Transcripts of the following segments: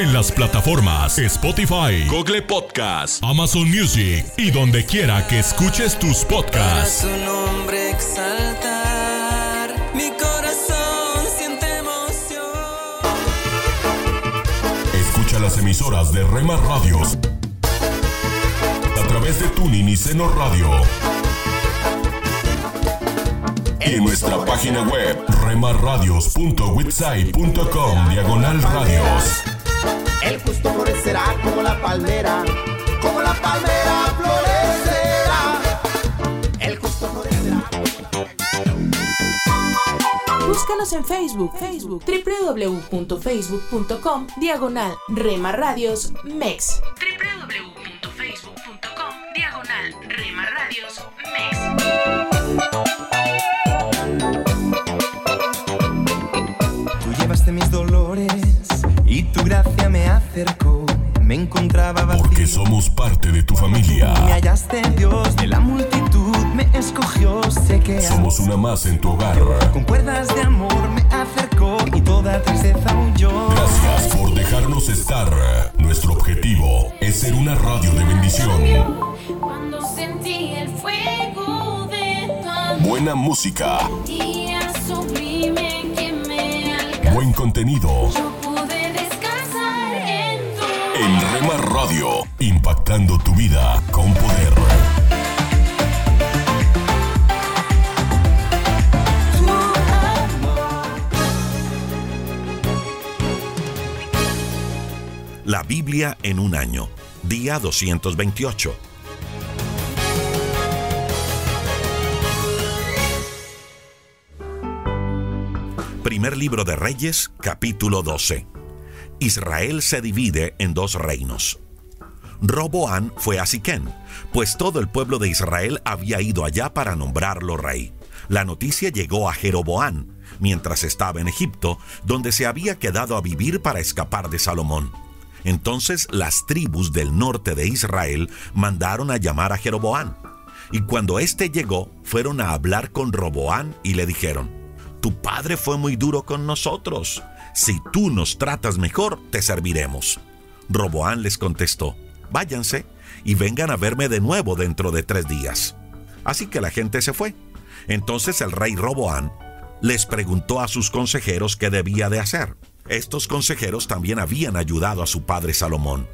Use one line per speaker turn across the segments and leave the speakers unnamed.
En las plataformas Spotify, Google Podcast, Amazon Music y donde quiera que escuches tus
Para
podcasts.
su nombre exaltar. Mi corazón siente emoción.
Escucha las emisoras de Rema Radios a través de Tuning y Seno Radio. Y en nuestra página web remarradios.witsai.com diagonal radios.
El justo florecerá como la palmera, como la palmera florecerá. El justo florecerá.
Búscanos en Facebook, Facebook, www.facebook.com, diagonal Rema Radios MEX.
Gracia me acercó. Me encontraba vacío.
Porque somos parte de tu familia.
Me hallaste Dios de la multitud, me escogió, sé que
Somos una más en tu hogar.
con cuerdas de amor me acercó y toda tristeza huyó.
Gracias por dejarnos estar. Nuestro objetivo es ser una radio de bendición.
Cuando sentí el fuego de tu amor,
Buena música,
día sublime que me alcanzó,
buen contenido.
yo En
Rema Radio, impactando tu vida con poder.
La Biblia en un año, día 228. Primer libro de Reyes, capítulo 12. Israel se divide en dos reinos. Roboán fue a Siquén, pues todo el pueblo de Israel había ido allá para nombrarlo rey. La noticia llegó a Jeroboán, mientras estaba en Egipto, donde se había quedado a vivir para escapar de Salomón. Entonces las tribus del norte de Israel mandaron a llamar a Jeroboán. Y cuando éste llegó, fueron a hablar con Roboán y le dijeron, Tu padre fue muy duro con nosotros. Si tú nos tratas mejor, te serviremos. Roboán les contestó, Váyanse y vengan a verme de nuevo dentro de tres días. Así que la gente se fue. Entonces el rey Roboán les preguntó a sus consejeros qué debía de hacer. Estos consejeros también habían ayudado a su padre Salomón.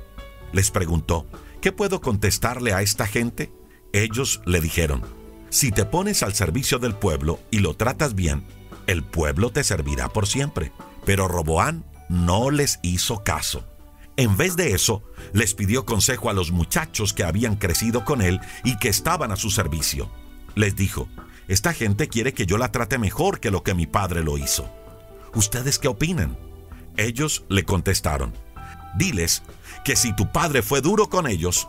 Les preguntó, ¿qué puedo contestarle a esta gente? Ellos le dijeron, si te pones al servicio del pueblo y lo tratas bien, el pueblo te servirá por siempre. Pero Roboán no les hizo caso. En vez de eso, les pidió consejo a los muchachos que habían crecido con él y que estaban a su servicio. Les dijo, esta gente quiere que yo la trate mejor que lo que mi padre lo hizo. ¿Ustedes qué opinan? Ellos le contestaron, diles que si tu padre fue duro con ellos,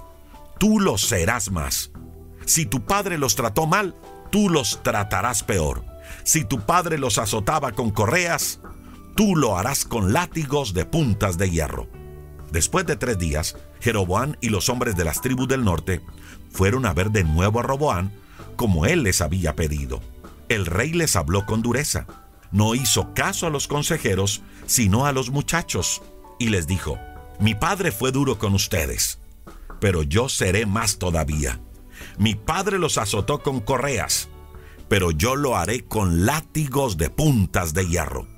tú lo serás más. Si tu padre los trató mal, tú los tratarás peor. Si tu padre los azotaba con correas, tú lo harás con látigos de puntas de hierro. Después de tres días, Jeroboán y los hombres de las tribus del norte fueron a ver de nuevo a Roboán como él les había pedido. El rey les habló con dureza. No hizo caso a los consejeros, sino a los muchachos, y les dijo, Mi padre fue duro con ustedes, pero yo seré más todavía. Mi padre los azotó con correas, pero yo lo haré con látigos de puntas de hierro.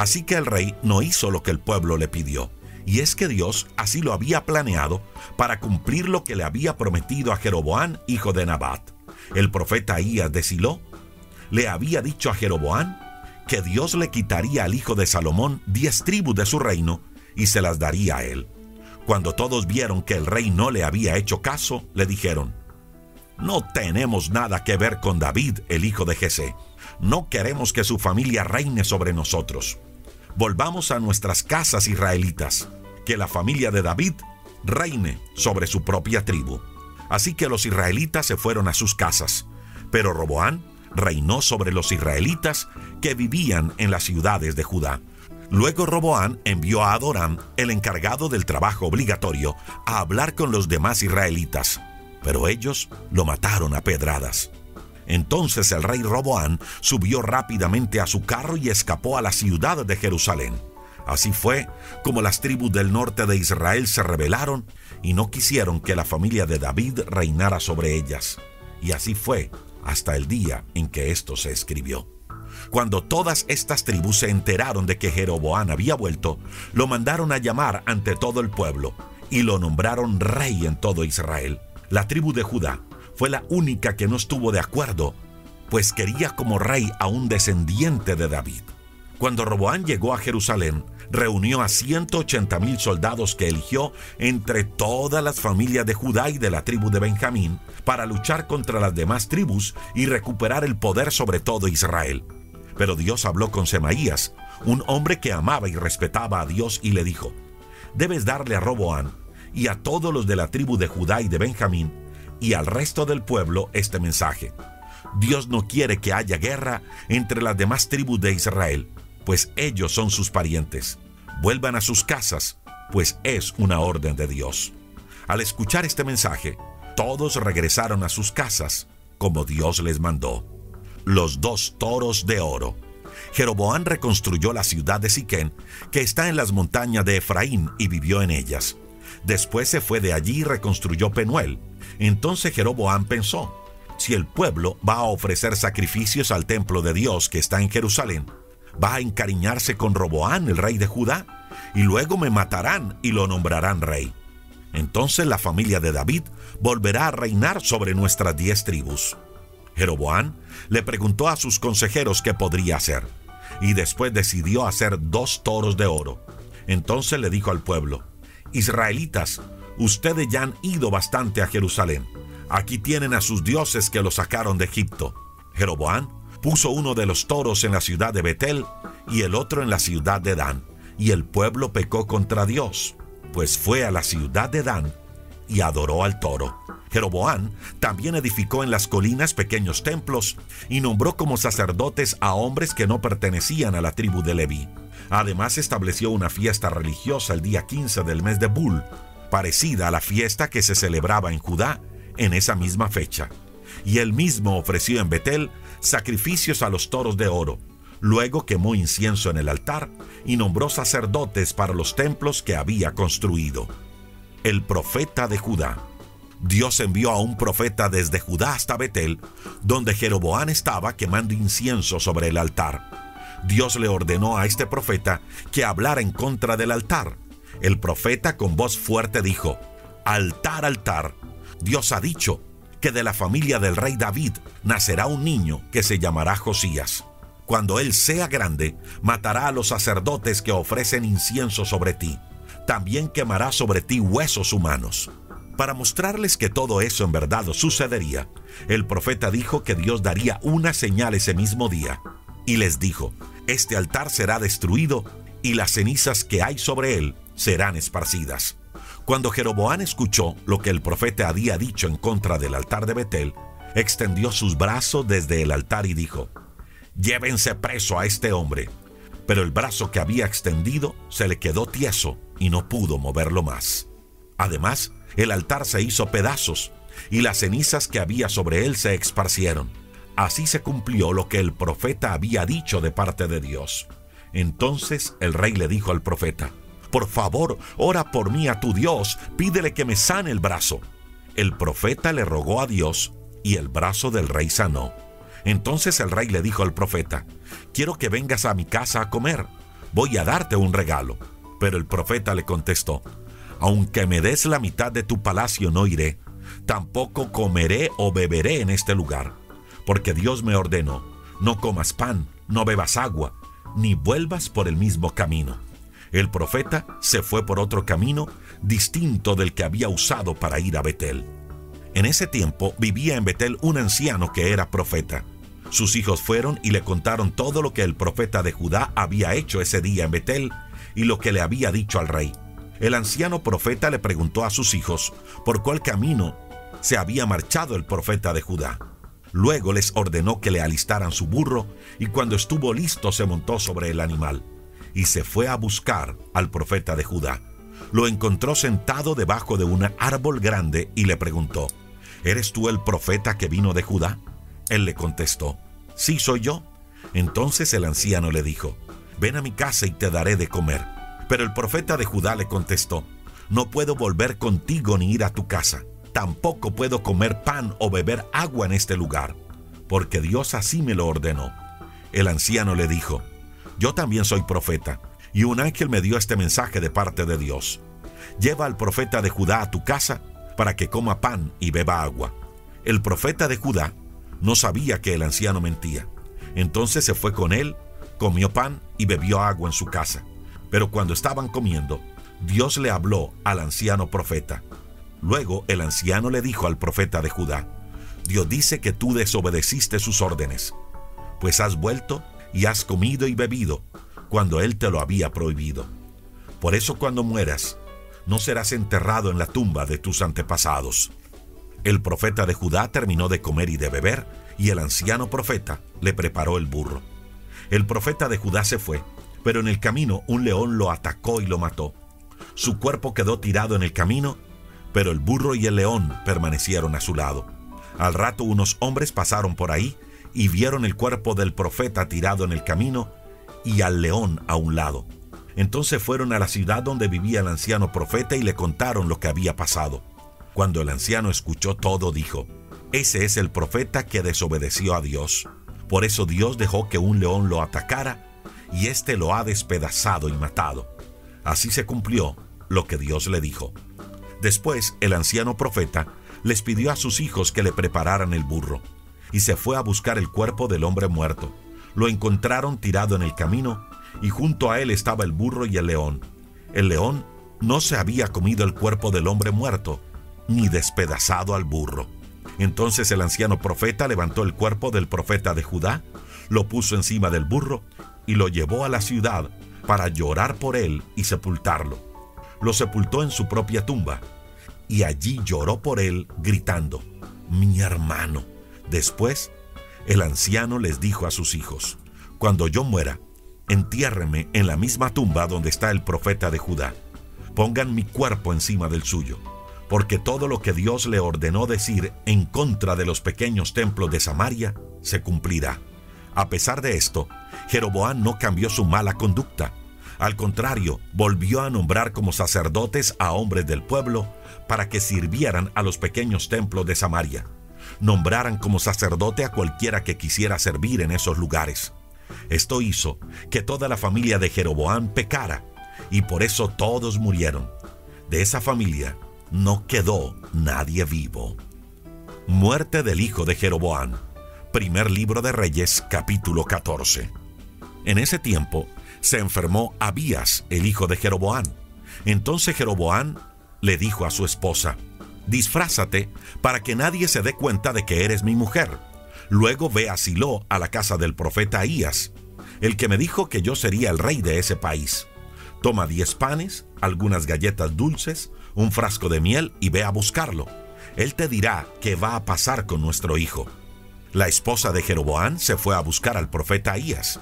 Así que el rey no hizo lo que el pueblo le pidió. Y es que Dios así lo había planeado para cumplir lo que le había prometido a Jeroboán, hijo de Nabat. El profeta Ahías de Silo le había dicho a Jeroboán que Dios le quitaría al hijo de Salomón diez tribus de su reino y se las daría a él. Cuando todos vieron que el rey no le había hecho caso, le dijeron, No tenemos nada que ver con David, el hijo de Jesé. No queremos que su familia reine sobre nosotros. Volvamos a nuestras casas israelitas. Que la familia de David reine sobre su propia tribu. Así que los israelitas se fueron a sus casas, pero Roboán reinó sobre los israelitas que vivían en las ciudades de Judá. Luego Roboán envió a Adoram, el encargado del trabajo obligatorio, a hablar con los demás israelitas, pero ellos lo mataron a pedradas. Entonces el rey Roboán subió rápidamente a su carro y escapó a la ciudad de Jerusalén. Así fue como las tribus del norte de Israel se rebelaron y no quisieron que la familia de David reinara sobre ellas. Y así fue hasta el día en que esto se escribió. Cuando todas estas tribus se enteraron de que Jeroboán había vuelto, lo mandaron a llamar ante todo el pueblo y lo nombraron rey en todo Israel. La tribu de Judá fue la única que no estuvo de acuerdo, pues quería como rey a un descendiente de David. Cuando Roboán llegó a Jerusalén, reunió a 180 mil soldados que eligió entre todas las familias de Judá y de la tribu de Benjamín para luchar contra las demás tribus y recuperar el poder sobre todo Israel. Pero Dios habló con Semaías, un hombre que amaba y respetaba a Dios, y le dijo, debes darle a Roboán y a todos los de la tribu de Judá y de Benjamín y al resto del pueblo este mensaje. Dios no quiere que haya guerra entre las demás tribus de Israel, pues ellos son sus parientes. Vuelvan a sus casas, pues es una orden de Dios. Al escuchar este mensaje, todos regresaron a sus casas, como Dios les mandó los dos toros de oro. Jeroboán reconstruyó la ciudad de Siquén, que está en las montañas de Efraín, y vivió en ellas. Después se fue de allí y reconstruyó Penuel. Entonces Jeroboán pensó, si el pueblo va a ofrecer sacrificios al templo de Dios que está en Jerusalén, va a encariñarse con Roboán, el rey de Judá, y luego me matarán y lo nombrarán rey. Entonces la familia de David volverá a reinar sobre nuestras diez tribus. Jeroboán le preguntó a sus consejeros qué podría hacer, y después decidió hacer dos toros de oro. Entonces le dijo al pueblo, Israelitas, ustedes ya han ido bastante a Jerusalén. Aquí tienen a sus dioses que los sacaron de Egipto. Jeroboán puso uno de los toros en la ciudad de Betel y el otro en la ciudad de Dan, y el pueblo pecó contra Dios, pues fue a la ciudad de Dan y adoró al toro. Jeroboán también edificó en las colinas pequeños templos y nombró como sacerdotes a hombres que no pertenecían a la tribu de Leví. Además estableció una fiesta religiosa el día 15 del mes de Bul, parecida a la fiesta que se celebraba en Judá en esa misma fecha. Y él mismo ofreció en Betel sacrificios a los toros de oro. Luego quemó incienso en el altar y nombró sacerdotes para los templos que había construido. El profeta de Judá Dios envió a un profeta desde Judá hasta Betel, donde Jeroboán estaba quemando incienso sobre el altar. Dios le ordenó a este profeta que hablara en contra del altar. El profeta con voz fuerte dijo, Altar, altar, Dios ha dicho que de la familia del rey David nacerá un niño que se llamará Josías. Cuando él sea grande, matará a los sacerdotes que ofrecen incienso sobre ti. También quemará sobre ti huesos humanos. Para mostrarles que todo eso en verdad sucedería, el profeta dijo que Dios daría una señal ese mismo día. Y les dijo, este altar será destruido y las cenizas que hay sobre él serán esparcidas. Cuando Jeroboán escuchó lo que el profeta había dicho en contra del altar de Betel, extendió sus brazos desde el altar y dijo, Llévense preso a este hombre. Pero el brazo que había extendido se le quedó tieso y no pudo moverlo más. Además, el altar se hizo pedazos y las cenizas que había sobre él se esparcieron. Así se cumplió lo que el profeta había dicho de parte de Dios. Entonces el rey le dijo al profeta, Por favor, ora por mí a tu Dios, pídele que me sane el brazo. El profeta le rogó a Dios y el brazo del rey sanó. Entonces el rey le dijo al profeta, Quiero que vengas a mi casa a comer, voy a darte un regalo. Pero el profeta le contestó, aunque me des la mitad de tu palacio no iré, tampoco comeré o beberé en este lugar, porque Dios me ordenó, no comas pan, no bebas agua, ni vuelvas por el mismo camino. El profeta se fue por otro camino distinto del que había usado para ir a Betel. En ese tiempo vivía en Betel un anciano que era profeta. Sus hijos fueron y le contaron todo lo que el profeta de Judá había hecho ese día en Betel y lo que le había dicho al rey. El anciano profeta le preguntó a sus hijos por cuál camino se había marchado el profeta de Judá. Luego les ordenó que le alistaran su burro y cuando estuvo listo se montó sobre el animal y se fue a buscar al profeta de Judá. Lo encontró sentado debajo de un árbol grande y le preguntó, ¿Eres tú el profeta que vino de Judá? Él le contestó, Sí soy yo. Entonces el anciano le dijo, Ven a mi casa y te daré de comer. Pero el profeta de Judá le contestó, No puedo volver contigo ni ir a tu casa. Tampoco puedo comer pan o beber agua en este lugar, porque Dios así me lo ordenó. El anciano le dijo, Yo también soy profeta, y un ángel me dio este mensaje de parte de Dios. Lleva al profeta de Judá a tu casa para que coma pan y beba agua. El profeta de Judá no sabía que el anciano mentía. Entonces se fue con él, comió pan y bebió agua en su casa. Pero cuando estaban comiendo, Dios le habló al anciano profeta. Luego el anciano le dijo al profeta de Judá, Dios dice que tú desobedeciste sus órdenes, pues has vuelto y has comido y bebido cuando él te lo había prohibido. Por eso cuando mueras, no serás enterrado en la tumba de tus antepasados. El profeta de Judá terminó de comer y de beber, y el anciano profeta le preparó el burro. El profeta de Judá se fue, pero en el camino un león lo atacó y lo mató. Su cuerpo quedó tirado en el camino, pero el burro y el león permanecieron a su lado. Al rato unos hombres pasaron por ahí y vieron el cuerpo del profeta tirado en el camino y al león a un lado. Entonces fueron a la ciudad donde vivía el anciano profeta y le contaron lo que había pasado. Cuando el anciano escuchó todo, dijo, Ese es el profeta que desobedeció a Dios. Por eso Dios dejó que un león lo atacara y éste lo ha despedazado y matado. Así se cumplió lo que Dios le dijo. Después el anciano profeta les pidió a sus hijos que le prepararan el burro, y se fue a buscar el cuerpo del hombre muerto. Lo encontraron tirado en el camino, y junto a él estaba el burro y el león. El león no se había comido el cuerpo del hombre muerto, ni despedazado al burro. Entonces el anciano profeta levantó el cuerpo del profeta de Judá, lo puso encima del burro y lo llevó a la ciudad para llorar por él y sepultarlo. Lo sepultó en su propia tumba y allí lloró por él gritando, mi hermano. Después, el anciano les dijo a sus hijos, cuando yo muera, entiérreme en la misma tumba donde está el profeta de Judá. Pongan mi cuerpo encima del suyo, porque todo lo que Dios le ordenó decir en contra de los pequeños templos de Samaria se cumplirá. A pesar de esto, Jeroboam no cambió su mala conducta. Al contrario, volvió a nombrar como sacerdotes a hombres del pueblo para que sirvieran a los pequeños templos de Samaria. Nombraran como sacerdote a cualquiera que quisiera servir en esos lugares. Esto hizo que toda la familia de Jeroboam pecara, y por eso todos murieron. De esa familia no quedó nadie vivo. Muerte del hijo de Jeroboam. Primer libro de Reyes, capítulo 14. En ese tiempo se enfermó Abías, el hijo de Jeroboam. Entonces Jeroboam le dijo a su esposa, disfrázate para que nadie se dé cuenta de que eres mi mujer. Luego ve a Silo, a la casa del profeta Ahías, el que me dijo que yo sería el rey de ese país. Toma diez panes, algunas galletas dulces, un frasco de miel y ve a buscarlo. Él te dirá qué va a pasar con nuestro hijo. La esposa de Jeroboam se fue a buscar al profeta Ahías,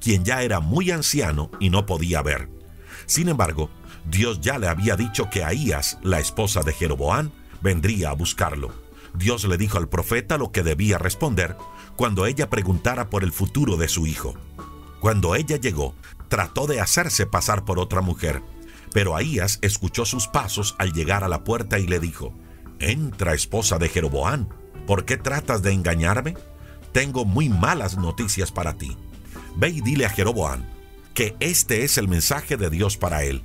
quien ya era muy anciano y no podía ver. Sin embargo, Dios ya le había dicho que Ahías, la esposa de Jeroboam, vendría a buscarlo. Dios le dijo al profeta lo que debía responder cuando ella preguntara por el futuro de su hijo. Cuando ella llegó, trató de hacerse pasar por otra mujer, pero Ahías escuchó sus pasos al llegar a la puerta y le dijo, Entra, esposa de Jeroboam, ¿por qué tratas de engañarme? Tengo muy malas noticias para ti. Ve y dile a Jeroboam que este es el mensaje de Dios para él.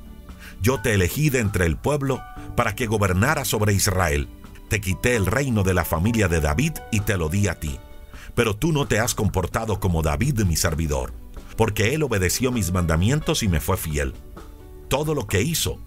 Yo te elegí de entre el pueblo para que gobernara sobre Israel. Te quité el reino de la familia de David y te lo di a ti. Pero tú no te has comportado como David mi servidor, porque él obedeció mis mandamientos y me fue fiel. Todo lo que hizo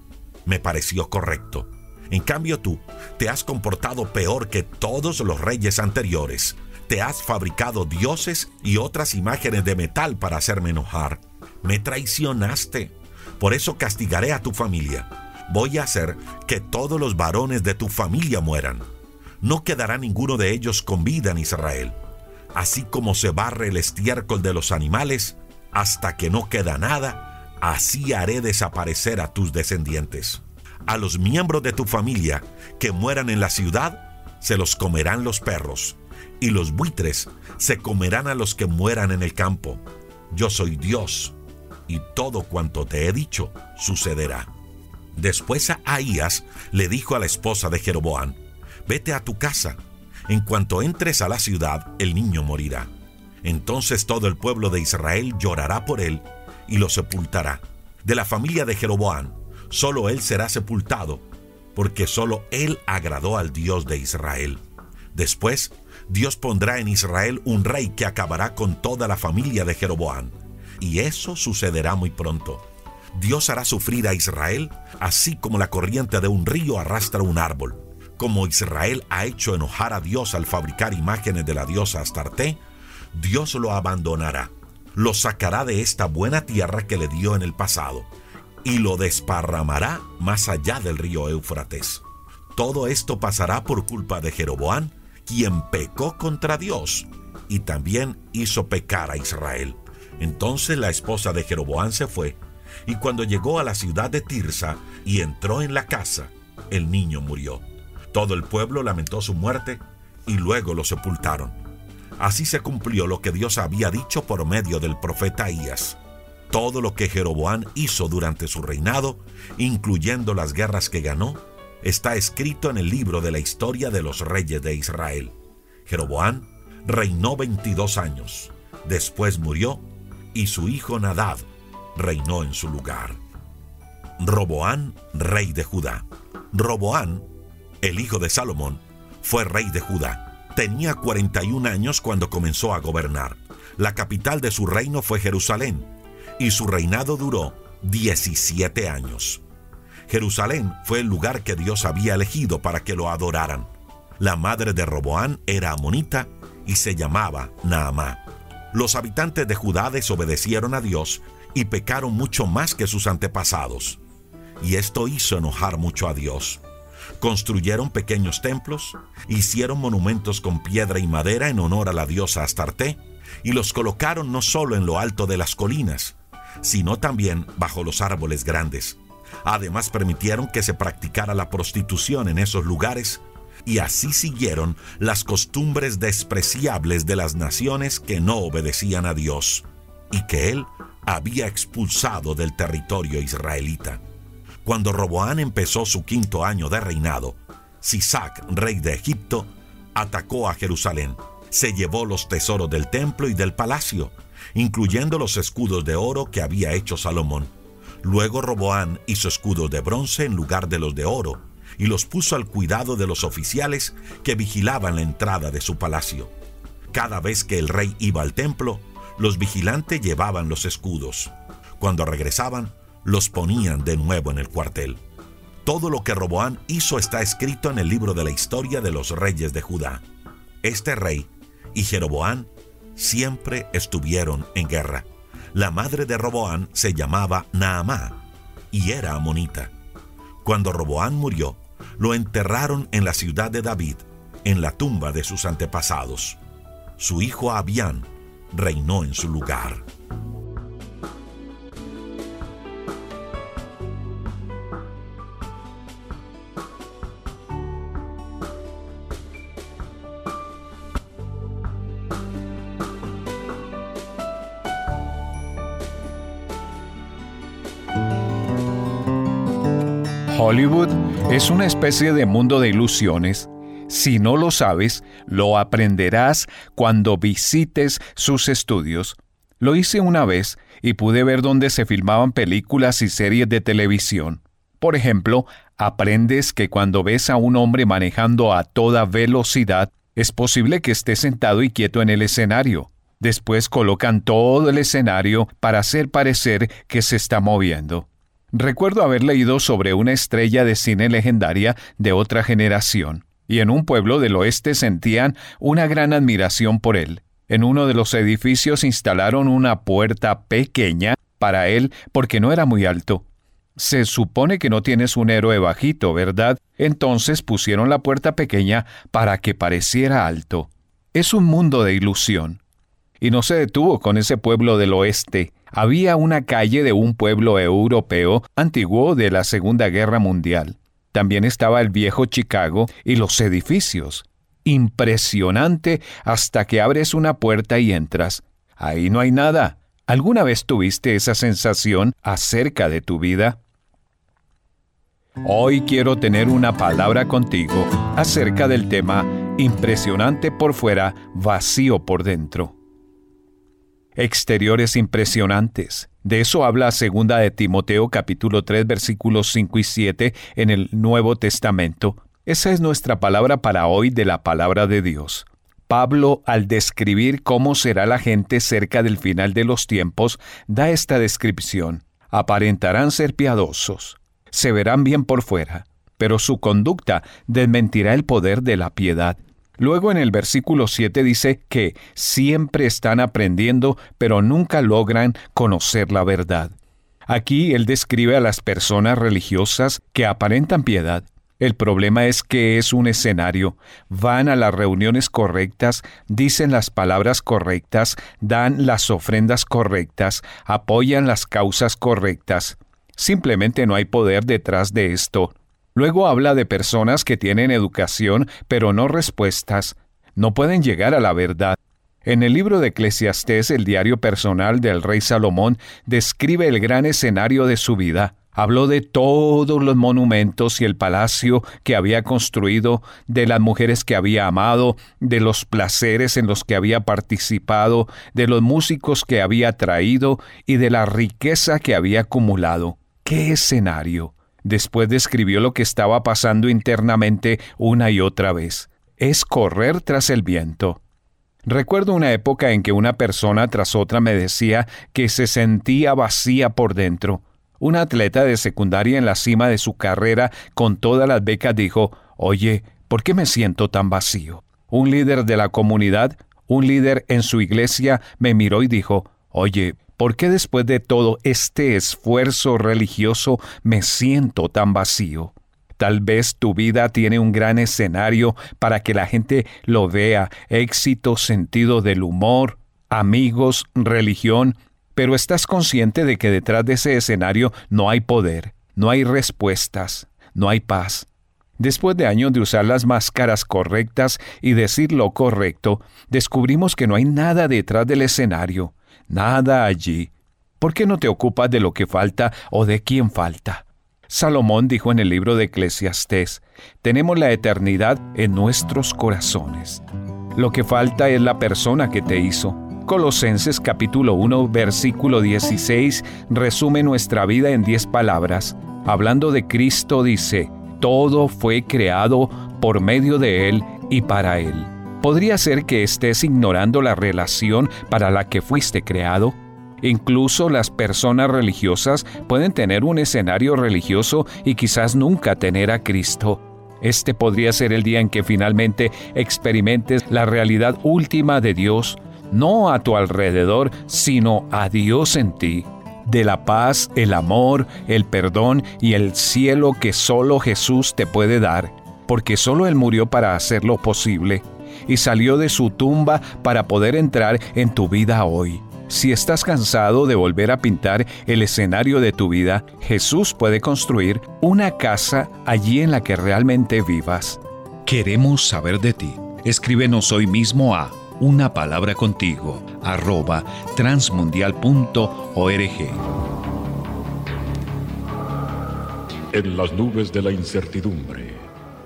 me pareció correcto. En cambio tú te has comportado peor que todos los reyes anteriores. Te has fabricado dioses y otras imágenes de metal para hacerme enojar. Me traicionaste. Por eso castigaré a tu familia. Voy a hacer que todos los varones de tu familia mueran. No quedará ninguno de ellos con vida en Israel. Así como se barre el estiércol de los animales hasta que no queda nada, así haré desaparecer a tus descendientes. A los miembros de tu familia que mueran en la ciudad, se los comerán los perros, y los buitres se comerán a los que mueran en el campo. Yo soy Dios, y todo cuanto te he dicho sucederá. Después Ahías le dijo a la esposa de Jeroboán, vete a tu casa, en cuanto entres a la ciudad el niño morirá. Entonces todo el pueblo de Israel llorará por él y lo sepultará. De la familia de Jeroboán, solo él será sepultado, porque solo él agradó al Dios de Israel. Después, Dios pondrá en Israel un rey que acabará con toda la familia de Jeroboán. Y eso sucederá muy pronto. Dios hará sufrir a Israel, así como la corriente de un río arrastra un árbol. Como Israel ha hecho enojar a Dios al fabricar imágenes de la diosa Astarte, Dios lo abandonará, lo sacará de esta buena tierra que le dio en el pasado, y lo desparramará más allá del río Éufrates. Todo esto pasará por culpa de Jeroboán, quien pecó contra Dios y también hizo pecar a Israel. Entonces la esposa de Jeroboán se fue, y cuando llegó a la ciudad de Tirsa y entró en la casa, el niño murió. Todo el pueblo lamentó su muerte y luego lo sepultaron. Así se cumplió lo que Dios había dicho por medio del profeta Ahías. Todo lo que Jeroboán hizo durante su reinado, incluyendo las guerras que ganó, está escrito en el libro de la historia de los reyes de Israel. Jeroboán reinó 22 años, después murió y su hijo Nadab reinó en su lugar. Roboán, rey de Judá. Roboán, el hijo de Salomón, fue rey de Judá. Tenía 41 años cuando comenzó a gobernar. La capital de su reino fue Jerusalén, y su reinado duró 17 años. Jerusalén fue el lugar que Dios había elegido para que lo adoraran. La madre de Roboán era amonita y se llamaba Naamá. Los habitantes de Judá desobedecieron a Dios y pecaron mucho más que sus antepasados. Y esto hizo enojar mucho a Dios. Construyeron pequeños templos, hicieron monumentos con piedra y madera en honor a la diosa Astarte, y los colocaron no solo en lo alto de las colinas, sino también bajo los árboles grandes. Además permitieron que se practicara la prostitución en esos lugares y así siguieron las costumbres despreciables de las naciones que no obedecían a Dios y que Él había expulsado del territorio israelita. Cuando Roboán empezó su quinto año de reinado, Sisac, rey de Egipto, atacó a Jerusalén. Se llevó los tesoros del templo y del palacio, incluyendo los escudos de oro que había hecho Salomón. Luego Roboán hizo escudos de bronce en lugar de los de oro, y los puso al cuidado de los oficiales que vigilaban la entrada de su palacio. Cada vez que el rey iba al templo, los vigilantes llevaban los escudos. Cuando regresaban, los ponían de nuevo en el cuartel. Todo lo que Roboán hizo está escrito en el libro de la historia de los reyes de Judá. Este rey y Jeroboán siempre estuvieron en guerra. La madre de Roboán se llamaba Naamá y era amonita. Cuando Roboán murió, lo enterraron en la ciudad de David, en la tumba de sus antepasados. Su hijo Abián reinó en su lugar.
Hollywood es una especie de mundo de ilusiones. Si no lo sabes, lo aprenderás cuando visites sus estudios. Lo hice una vez y pude ver dónde se filmaban películas y series de televisión. Por ejemplo, aprendes que cuando ves a un hombre manejando a toda velocidad, es posible que esté sentado y quieto en el escenario. Después colocan todo el escenario para hacer parecer que se está moviendo. Recuerdo haber leído sobre una estrella de cine legendaria de otra generación, y en un pueblo del oeste sentían una gran admiración por él. En uno de los edificios instalaron una puerta pequeña para él porque no era muy alto. Se supone que no tienes un héroe bajito, ¿verdad? Entonces pusieron la puerta pequeña para que pareciera alto. Es un mundo de ilusión. Y no se detuvo con ese pueblo del oeste. Había una calle de un pueblo europeo antiguo de la Segunda Guerra Mundial. También estaba el viejo Chicago y los edificios. Impresionante hasta que abres una puerta y entras. Ahí no hay nada. ¿Alguna vez tuviste esa sensación acerca de tu vida? Hoy quiero tener una palabra contigo acerca del tema impresionante por fuera, vacío por dentro. Exteriores impresionantes. De eso habla segunda de Timoteo capítulo 3 versículos 5 y 7 en el Nuevo Testamento. Esa es nuestra palabra para hoy de la palabra de Dios. Pablo, al describir cómo será la gente cerca del final de los tiempos, da esta descripción. Aparentarán ser piadosos, se verán bien por fuera, pero su conducta desmentirá el poder de la piedad. Luego en el versículo 7 dice que siempre están aprendiendo, pero nunca logran conocer la verdad. Aquí él describe a las personas religiosas que aparentan piedad, el problema es que es un escenario. Van a las reuniones correctas, dicen las palabras correctas, dan las ofrendas correctas, apoyan las causas correctas. Simplemente no hay poder detrás de esto. Luego habla de personas que tienen educación, pero no respuestas. No pueden llegar a la verdad. En el libro de Eclesiastés, el diario personal del rey Salomón describe el gran escenario de su vida. Habló de todos los monumentos y el palacio que había construido, de las mujeres que había amado, de los placeres en los que había participado, de los músicos que había traído y de la riqueza que había acumulado. ¡Qué escenario! Después describió lo que estaba pasando internamente una y otra vez. Es correr tras el viento. Recuerdo una época en que una persona tras otra me decía que se sentía vacía por dentro, un atleta de secundaria en la cima de su carrera con todas las becas dijo, Oye, ¿por qué me siento tan vacío? Un líder de la comunidad, un líder en su iglesia, me miró y dijo, Oye, ¿por qué después de todo este esfuerzo religioso me siento tan vacío? Tal vez tu vida tiene un gran escenario para que la gente lo vea, éxito, sentido del humor, amigos, religión, pero estás consciente de que detrás de ese escenario no hay poder, no hay respuestas, no hay paz. Después de años de usar las máscaras correctas y decir lo correcto, descubrimos que no hay nada detrás del escenario, nada allí. ¿Por qué no te ocupas de lo que falta o de quién falta? Salomón dijo en el libro de Eclesiastés, tenemos la eternidad en nuestros corazones. Lo que falta es la persona que te hizo, Colosenses capítulo 1 versículo 16 resume nuestra vida en 10 palabras. Hablando de Cristo dice, todo fue creado por medio de Él y para Él. ¿Podría ser que estés ignorando la relación para la que fuiste creado? Incluso las personas religiosas pueden tener un escenario religioso y quizás nunca tener a Cristo. Este podría ser el día en que finalmente experimentes la realidad última de Dios, no a tu alrededor, sino a Dios en ti, de la paz, el amor, el perdón y el cielo que solo Jesús te puede dar, porque solo Él murió para hacerlo posible y salió de su tumba para poder entrar en tu vida hoy. Si estás cansado de volver a pintar el escenario de tu vida, Jesús puede construir una casa allí en la que realmente vivas. Queremos saber de ti. Escríbenos hoy mismo a una palabra contigo, arroba transmundial.org.
En las nubes de la incertidumbre,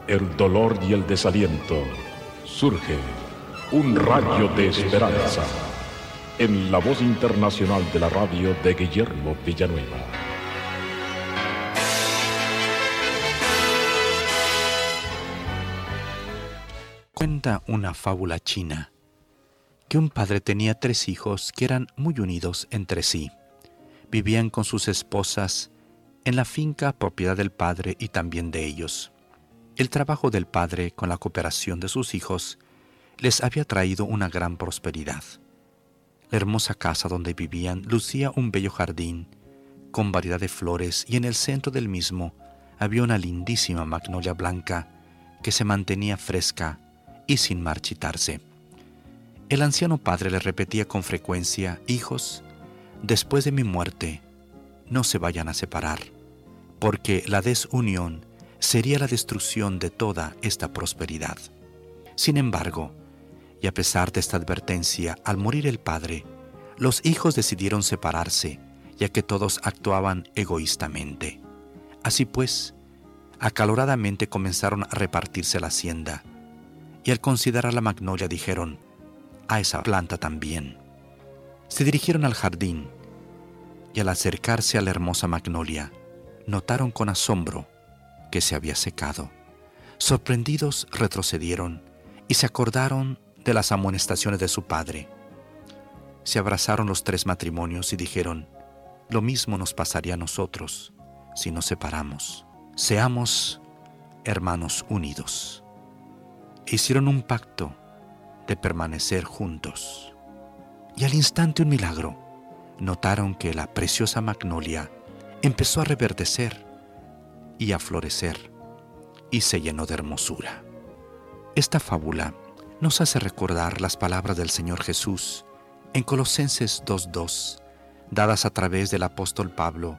el dolor y el desaliento, surge un rayo de esperanza en la voz internacional de la radio de Guillermo Villanueva.
Cuenta una fábula china que un padre tenía tres hijos que eran muy unidos entre sí. Vivían con sus esposas en la finca propiedad del padre y también de ellos. El trabajo del padre con la cooperación de sus hijos les había traído una gran prosperidad. La hermosa casa donde vivían lucía un bello jardín, con variedad de flores y en el centro del mismo había una lindísima magnolia blanca que se mantenía fresca y sin marchitarse. El anciano padre le repetía con frecuencia, Hijos, después de mi muerte, no se vayan a separar, porque la desunión sería la destrucción de toda esta prosperidad. Sin embargo, y a pesar de esta advertencia, al morir el padre, los hijos decidieron separarse, ya que todos actuaban egoístamente. Así pues, acaloradamente comenzaron a repartirse la hacienda, y al considerar la magnolia dijeron, a esa planta también. Se dirigieron al jardín, y al acercarse a la hermosa magnolia, notaron con asombro que se había secado. Sorprendidos retrocedieron y se acordaron de las amonestaciones de su padre. Se abrazaron los tres matrimonios y dijeron, lo mismo nos pasaría a nosotros si nos separamos. Seamos hermanos unidos. Hicieron un pacto de permanecer juntos. Y al instante un milagro. Notaron que la preciosa magnolia empezó a reverdecer y a florecer y se llenó de hermosura. Esta fábula nos hace recordar las palabras del Señor Jesús en Colosenses 2.2, dadas a través del apóstol Pablo,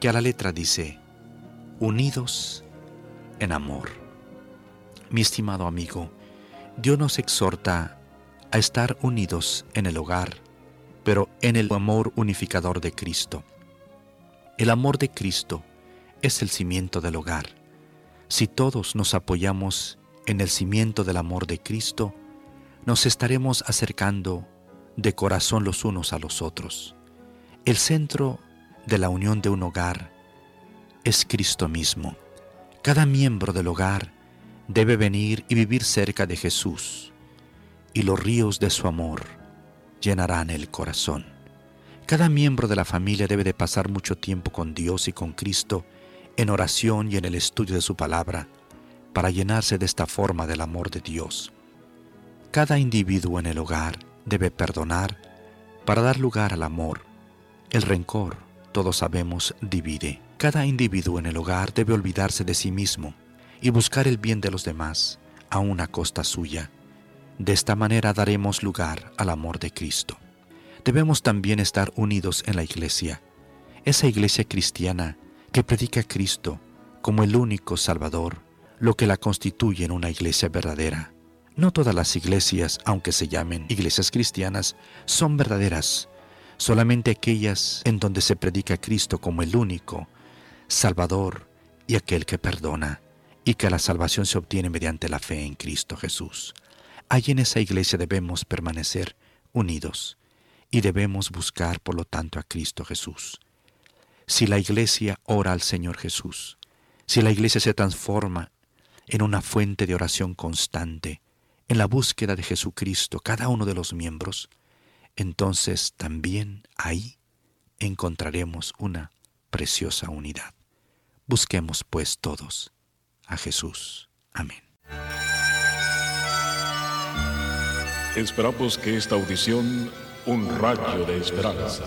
que a la letra dice, unidos en amor. Mi estimado amigo, Dios nos exhorta a estar unidos en el hogar, pero en el amor unificador de Cristo. El amor de Cristo es el cimiento del hogar. Si todos nos apoyamos en el cimiento del amor de Cristo, nos estaremos acercando de corazón los unos a los otros. El centro de la unión de un hogar es Cristo mismo. Cada miembro del hogar debe venir y vivir cerca de Jesús, y los ríos de su amor llenarán el corazón. Cada miembro de la familia debe de pasar mucho tiempo con Dios y con Cristo en oración y en el estudio de su palabra para llenarse de esta forma del amor de Dios. Cada individuo en el hogar debe perdonar para dar lugar al amor. El rencor, todos sabemos, divide. Cada individuo en el hogar debe olvidarse de sí mismo y buscar el bien de los demás, a una costa suya. De esta manera daremos lugar al amor de Cristo. Debemos también estar unidos en la iglesia, esa iglesia cristiana que predica a Cristo como el único Salvador, lo que la constituye en una iglesia verdadera. No todas las iglesias, aunque se llamen iglesias cristianas, son verdaderas, solamente aquellas en donde se predica a Cristo como el único Salvador y aquel que perdona, y que la salvación se obtiene mediante la fe en Cristo Jesús. Allí en esa iglesia debemos permanecer unidos y debemos buscar, por lo tanto, a Cristo Jesús. Si la iglesia ora al Señor Jesús, si la iglesia se transforma en una fuente de oración constante, en la búsqueda de Jesucristo, cada uno de los miembros, entonces también ahí encontraremos una preciosa unidad. Busquemos pues todos a Jesús. Amén.
Esperamos que esta audición, un rayo de esperanza,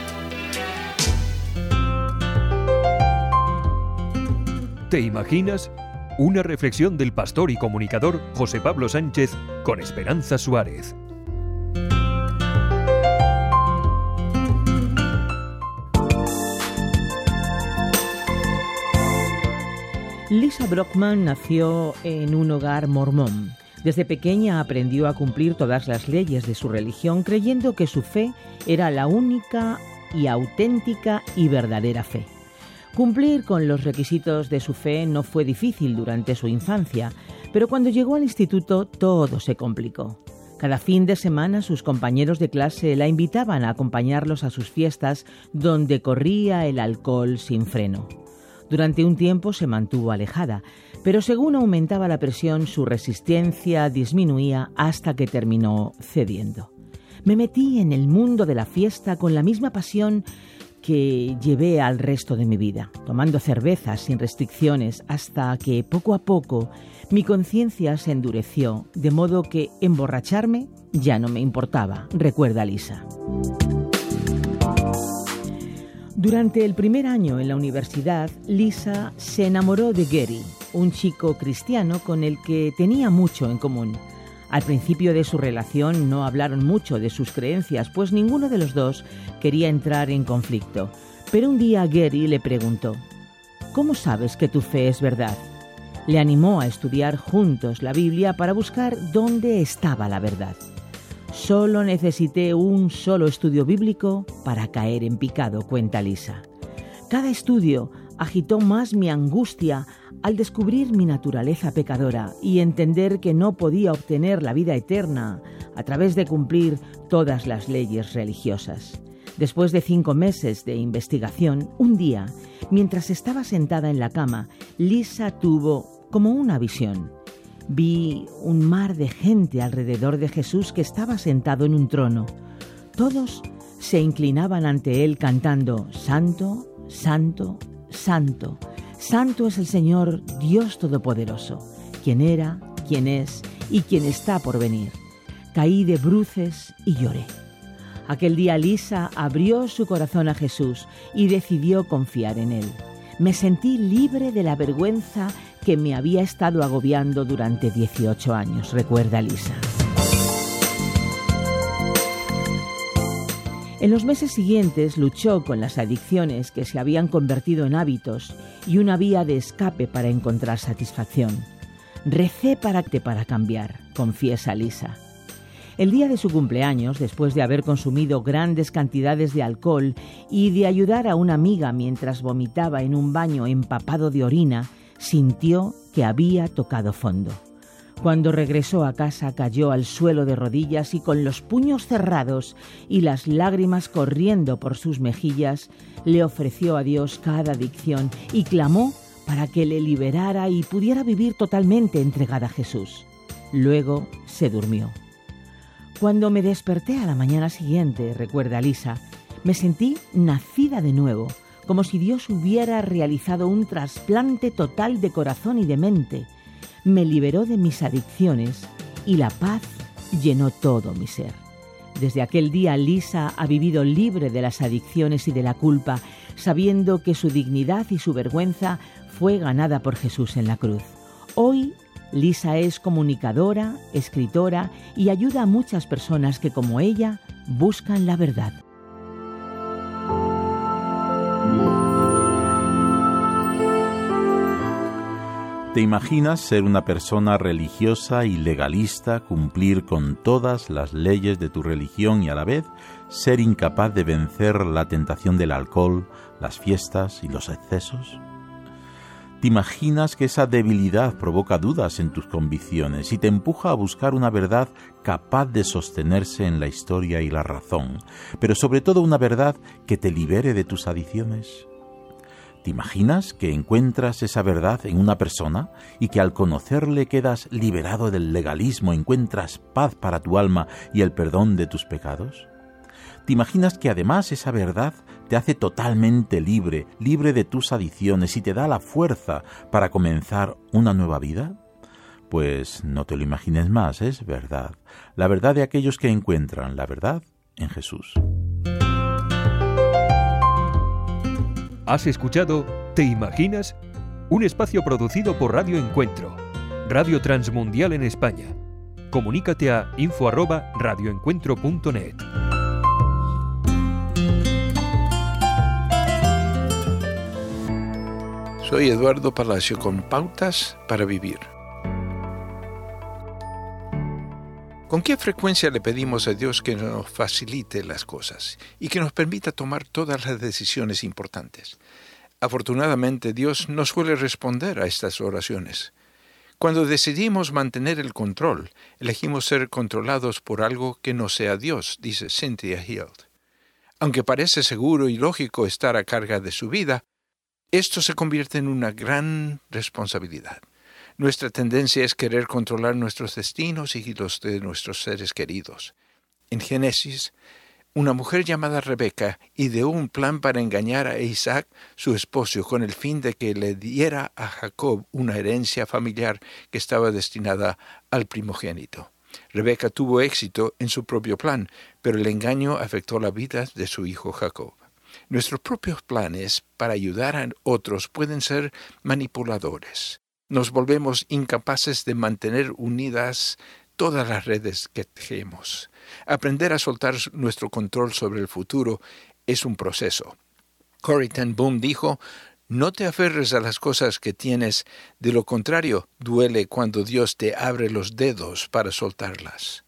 ¿Te imaginas? Una reflexión del pastor y comunicador José Pablo Sánchez con Esperanza Suárez.
Lisa Brockman nació en un hogar mormón. Desde pequeña aprendió a cumplir todas las leyes de su religión creyendo que su fe era la única y auténtica y verdadera fe. Cumplir con los requisitos de su fe no fue difícil durante su infancia, pero cuando llegó al instituto todo se complicó. Cada fin de semana sus compañeros de clase la invitaban a acompañarlos a sus fiestas donde corría el alcohol sin freno. Durante un tiempo se mantuvo alejada, pero según aumentaba la presión su resistencia disminuía hasta que terminó cediendo. Me metí en el mundo de la fiesta con la misma pasión que llevé al resto de mi vida, tomando cervezas sin restricciones hasta que poco a poco mi conciencia se endureció, de modo que emborracharme ya no me importaba, recuerda Lisa. Durante el primer año en la universidad, Lisa se enamoró de Gary, un chico cristiano con el que tenía mucho en común. Al principio de su relación no hablaron mucho de sus creencias, pues ninguno de los dos quería entrar en conflicto. Pero un día Gary le preguntó, ¿Cómo sabes que tu fe es verdad? Le animó a estudiar juntos la Biblia para buscar dónde estaba la verdad. Solo necesité un solo estudio bíblico para caer en picado, cuenta Lisa. Cada estudio agitó más mi angustia al descubrir mi naturaleza pecadora y entender que no podía obtener la vida eterna a través de cumplir todas las leyes religiosas. Después de cinco meses de investigación, un día, mientras estaba sentada en la cama, Lisa tuvo como una visión. Vi un mar de gente alrededor de Jesús que estaba sentado en un trono. Todos se inclinaban ante él cantando, Santo, Santo, Santo Santo es el Señor Dios Todopoderoso, quien era, quien es y quien está por venir. Caí de bruces y lloré. Aquel día Lisa abrió su corazón a Jesús y decidió confiar en él. Me sentí libre de la vergüenza que me había estado agobiando durante 18 años, recuerda Lisa. En los meses siguientes luchó con las adicciones que se habían convertido en hábitos y una vía de escape para encontrar satisfacción. Recé para para cambiar, confiesa Lisa. El día de su cumpleaños, después de haber consumido grandes cantidades de alcohol y de ayudar a una amiga mientras vomitaba en un baño empapado de orina, sintió que había tocado fondo. Cuando regresó a casa cayó al suelo de rodillas y con los puños cerrados y las lágrimas corriendo por sus mejillas, le ofreció a Dios cada adicción y clamó para que le liberara y pudiera vivir totalmente entregada a Jesús. Luego se durmió. Cuando me desperté a la mañana siguiente, recuerda Lisa, me sentí nacida de nuevo, como si Dios hubiera realizado un trasplante total de corazón y de mente me liberó de mis adicciones y la paz llenó todo mi ser. Desde aquel día Lisa ha vivido libre de las adicciones y de la culpa, sabiendo que su dignidad y su vergüenza fue ganada por Jesús en la cruz. Hoy Lisa es comunicadora, escritora y ayuda a muchas personas que como ella buscan la verdad.
¿Te imaginas ser una persona religiosa y legalista, cumplir con todas las leyes de tu religión y a la vez ser incapaz de vencer la tentación del alcohol, las fiestas y los excesos? ¿Te imaginas que esa debilidad provoca dudas en tus convicciones y te empuja a buscar una verdad capaz de sostenerse en la historia y la razón, pero sobre todo una verdad que te libere de tus adicciones? ¿Te imaginas que encuentras esa verdad en una persona y que al conocerle quedas liberado del legalismo, encuentras paz para tu alma y el perdón de tus pecados? ¿Te imaginas que además esa verdad te hace totalmente libre, libre de tus adicciones y te da la fuerza para comenzar una nueva vida? Pues no te lo imagines más, es verdad. La verdad de aquellos que encuentran la verdad en Jesús.
Has escuchado ¿Te imaginas? Un espacio producido por Radio Encuentro, Radio Transmundial en España. Comunícate a info@radioencuentro.net.
Soy Eduardo Palacio con Pautas para Vivir. ¿Con qué frecuencia le pedimos a Dios que nos facilite las cosas y que nos permita tomar todas las decisiones importantes? Afortunadamente Dios no suele responder a estas oraciones. Cuando decidimos mantener el control, elegimos ser controlados por algo que no sea Dios, dice Cynthia Hield. Aunque parece seguro y lógico estar a carga de su vida, esto se convierte en una gran responsabilidad. Nuestra tendencia es querer controlar nuestros destinos y los de nuestros seres queridos. En Génesis, una mujer llamada Rebeca ideó un plan para engañar a Isaac, su esposo, con el fin de que le diera a Jacob una herencia familiar que estaba destinada al primogénito. Rebeca tuvo éxito en su propio plan, pero el engaño afectó la vida de su hijo Jacob. Nuestros propios planes para ayudar a otros pueden ser manipuladores. Nos volvemos incapaces de mantener unidas todas las redes que tejemos. Aprender a soltar nuestro control sobre el futuro es un proceso. Corrie ten Boom dijo, no te aferres a las cosas que tienes, de lo contrario, duele cuando Dios te abre los dedos para soltarlas.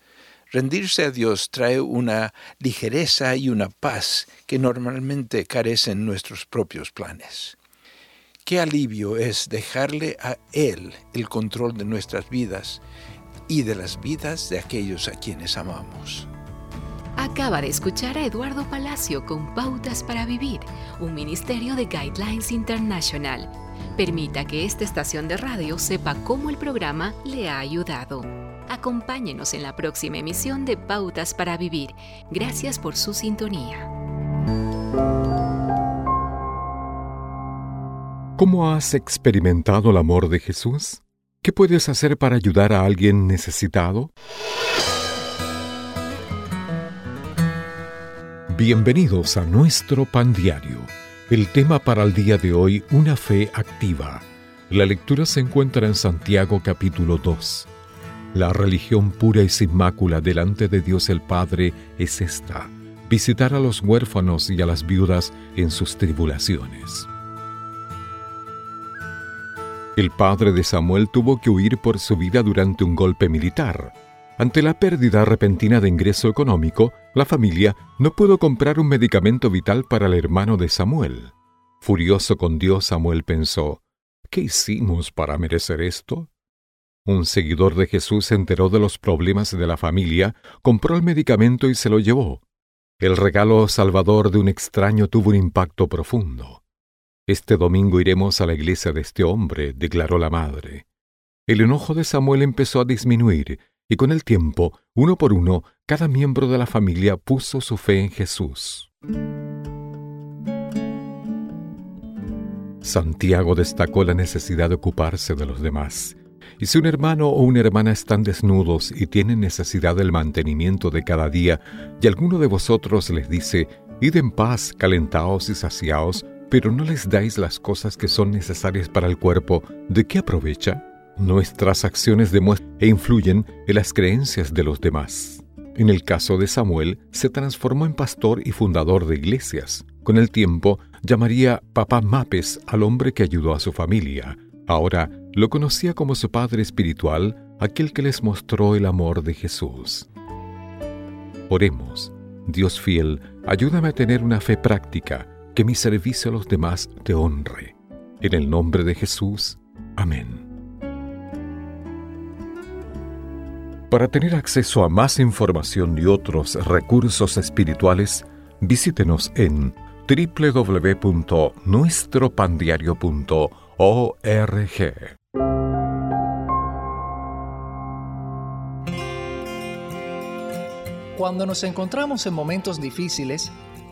Rendirse a Dios trae una ligereza y una paz que normalmente carecen nuestros propios planes. Qué alivio es dejarle a Él el control de nuestras vidas y de las vidas de aquellos a quienes amamos.
Acaba de escuchar a Eduardo Palacio con Pautas para Vivir, un ministerio de Guidelines International. Permita que esta estación de radio sepa cómo el programa le ha ayudado. Acompáñenos en la próxima emisión de Pautas para Vivir. Gracias por su sintonía.
¿Cómo has experimentado el amor de Jesús? ¿Qué puedes hacer para ayudar a alguien necesitado? Bienvenidos a nuestro pan diario. El tema para el día de hoy, una fe activa. La lectura se encuentra en Santiago capítulo 2. La religión pura y sin mácula delante de Dios el Padre es esta, visitar a los huérfanos y a las viudas en sus tribulaciones. El padre de Samuel tuvo que huir por su vida durante un golpe militar. Ante la pérdida repentina de ingreso económico, la familia no pudo comprar un medicamento vital para el hermano de Samuel. Furioso con Dios, Samuel pensó, ¿qué hicimos para merecer esto? Un seguidor de Jesús se enteró de los problemas de la familia, compró el medicamento y se lo llevó. El regalo salvador de un extraño tuvo un impacto profundo. Este domingo iremos a la iglesia de este hombre, declaró la madre. El enojo de Samuel empezó a disminuir, y con el tiempo, uno por uno, cada miembro de la familia puso su fe en Jesús. Santiago destacó la necesidad de ocuparse de los demás. Y si un hermano o una hermana están desnudos y tienen necesidad del mantenimiento de cada día, y alguno de vosotros les dice, Id en paz, calentaos y saciaos, pero no les dais las cosas que son necesarias para el cuerpo, ¿de qué aprovecha? Nuestras acciones demuestran e influyen en las creencias de los demás. En el caso de Samuel, se transformó en pastor y fundador de iglesias. Con el tiempo, llamaría Papá Mapes al hombre que ayudó a su familia. Ahora lo conocía como su padre espiritual, aquel que les mostró el amor de Jesús. Oremos. Dios fiel, ayúdame a tener una fe práctica que mi servicio a los demás te honre. En el nombre de Jesús. Amén. Para tener acceso a más información y otros recursos espirituales, visítenos en www.nuestropandiario.org.
Cuando nos encontramos en momentos difíciles,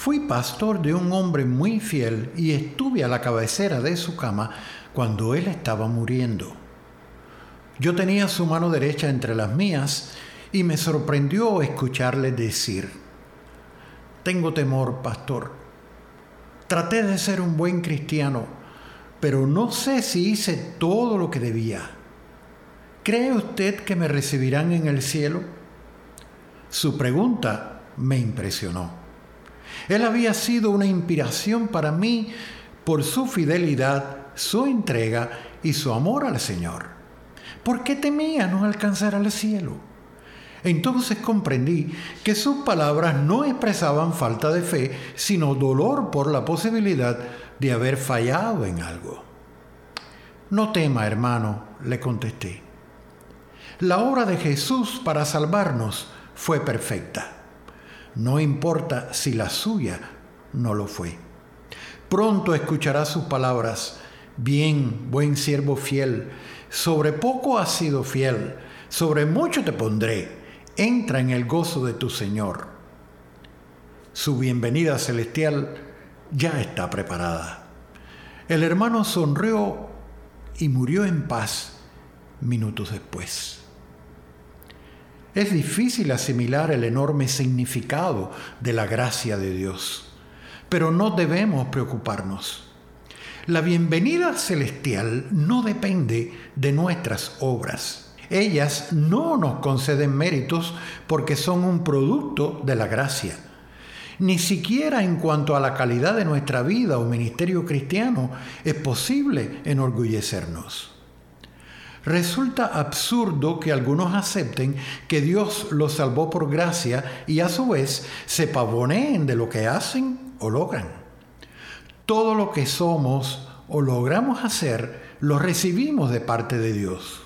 Fui pastor de un hombre muy fiel y estuve a la cabecera de su cama cuando él estaba muriendo. Yo tenía su mano derecha entre las mías y me sorprendió escucharle decir, Tengo temor, pastor. Traté de ser un buen cristiano, pero no sé si hice todo lo que debía. ¿cree usted que me recibirán en el cielo? Su pregunta me impresionó. Él había sido una inspiración para mí por su fidelidad, su entrega y su amor al Señor. ¿Por qué temía no alcanzar al cielo? Entonces comprendí que sus palabras no expresaban falta de fe, sino dolor por la posibilidad de haber fallado en algo. No tema, hermano, le contesté. La obra de Jesús para salvarnos fue perfecta. No importa si la suya no lo fue. Pronto escuchará sus palabras. Bien, buen siervo fiel, sobre poco has sido fiel, sobre mucho te pondré. Entra en el gozo de tu Señor. Su bienvenida celestial ya está preparada. El hermano sonrió y murió en paz minutos después. Es difícil asimilar el enorme significado de la gracia de Dios, pero no debemos preocuparnos. La bienvenida celestial no depende de nuestras obras. Ellas no nos conceden méritos porque son un producto de la gracia. Ni siquiera en cuanto a la calidad de nuestra vida o ministerio cristiano es posible enorgullecernos. Resulta absurdo que algunos acepten que Dios los salvó por gracia y a su vez se pavoneen de lo que hacen o logran. Todo lo que somos o logramos hacer lo recibimos de parte de Dios.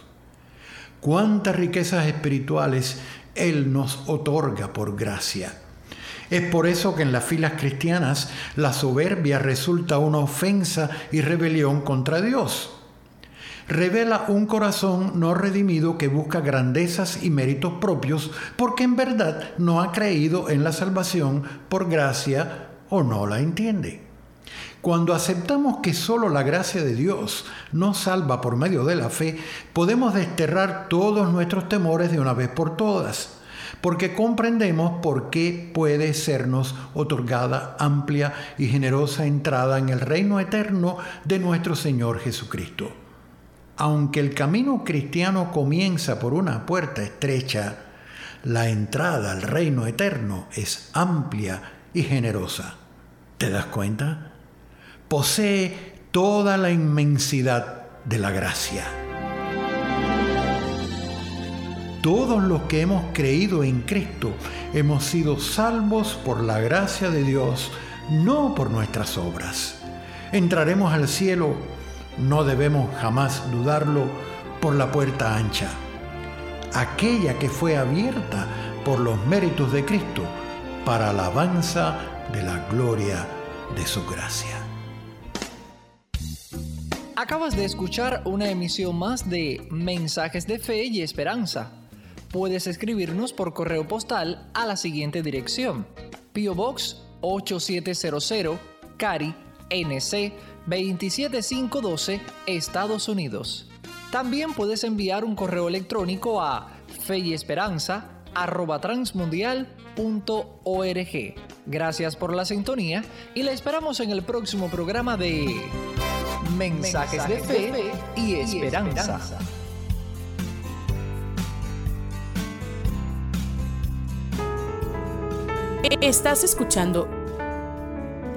Cuántas riquezas espirituales Él nos otorga por gracia. Es por eso que en las filas cristianas la soberbia resulta una ofensa y rebelión contra Dios revela un corazón no redimido que busca grandezas y méritos propios porque en verdad no ha creído en la salvación por gracia o no la entiende. Cuando aceptamos que solo la gracia de Dios nos salva por medio de la fe, podemos desterrar todos nuestros temores de una vez por todas, porque comprendemos por qué puede sernos otorgada amplia y generosa entrada en el reino eterno de nuestro Señor Jesucristo. Aunque el camino cristiano comienza por una puerta estrecha, la entrada al reino eterno es amplia y generosa. ¿Te das cuenta? Posee toda la inmensidad de la gracia. Todos los que hemos creído en Cristo hemos sido salvos por la gracia de Dios, no por nuestras obras. Entraremos al cielo no debemos jamás dudarlo por la puerta ancha, aquella que fue abierta por los méritos de Cristo para alabanza de la gloria de su gracia.
Acabas de escuchar una emisión más de Mensajes de Fe y Esperanza. Puedes escribirnos por correo postal a la siguiente dirección: Pio Box 8700, Cari, NC 27512, Estados Unidos. También puedes enviar un correo electrónico a feyesperanza@transmundial.org. Gracias por la sintonía y la esperamos en el próximo programa de Mensajes, de, fe y esperanza.
Estás escuchando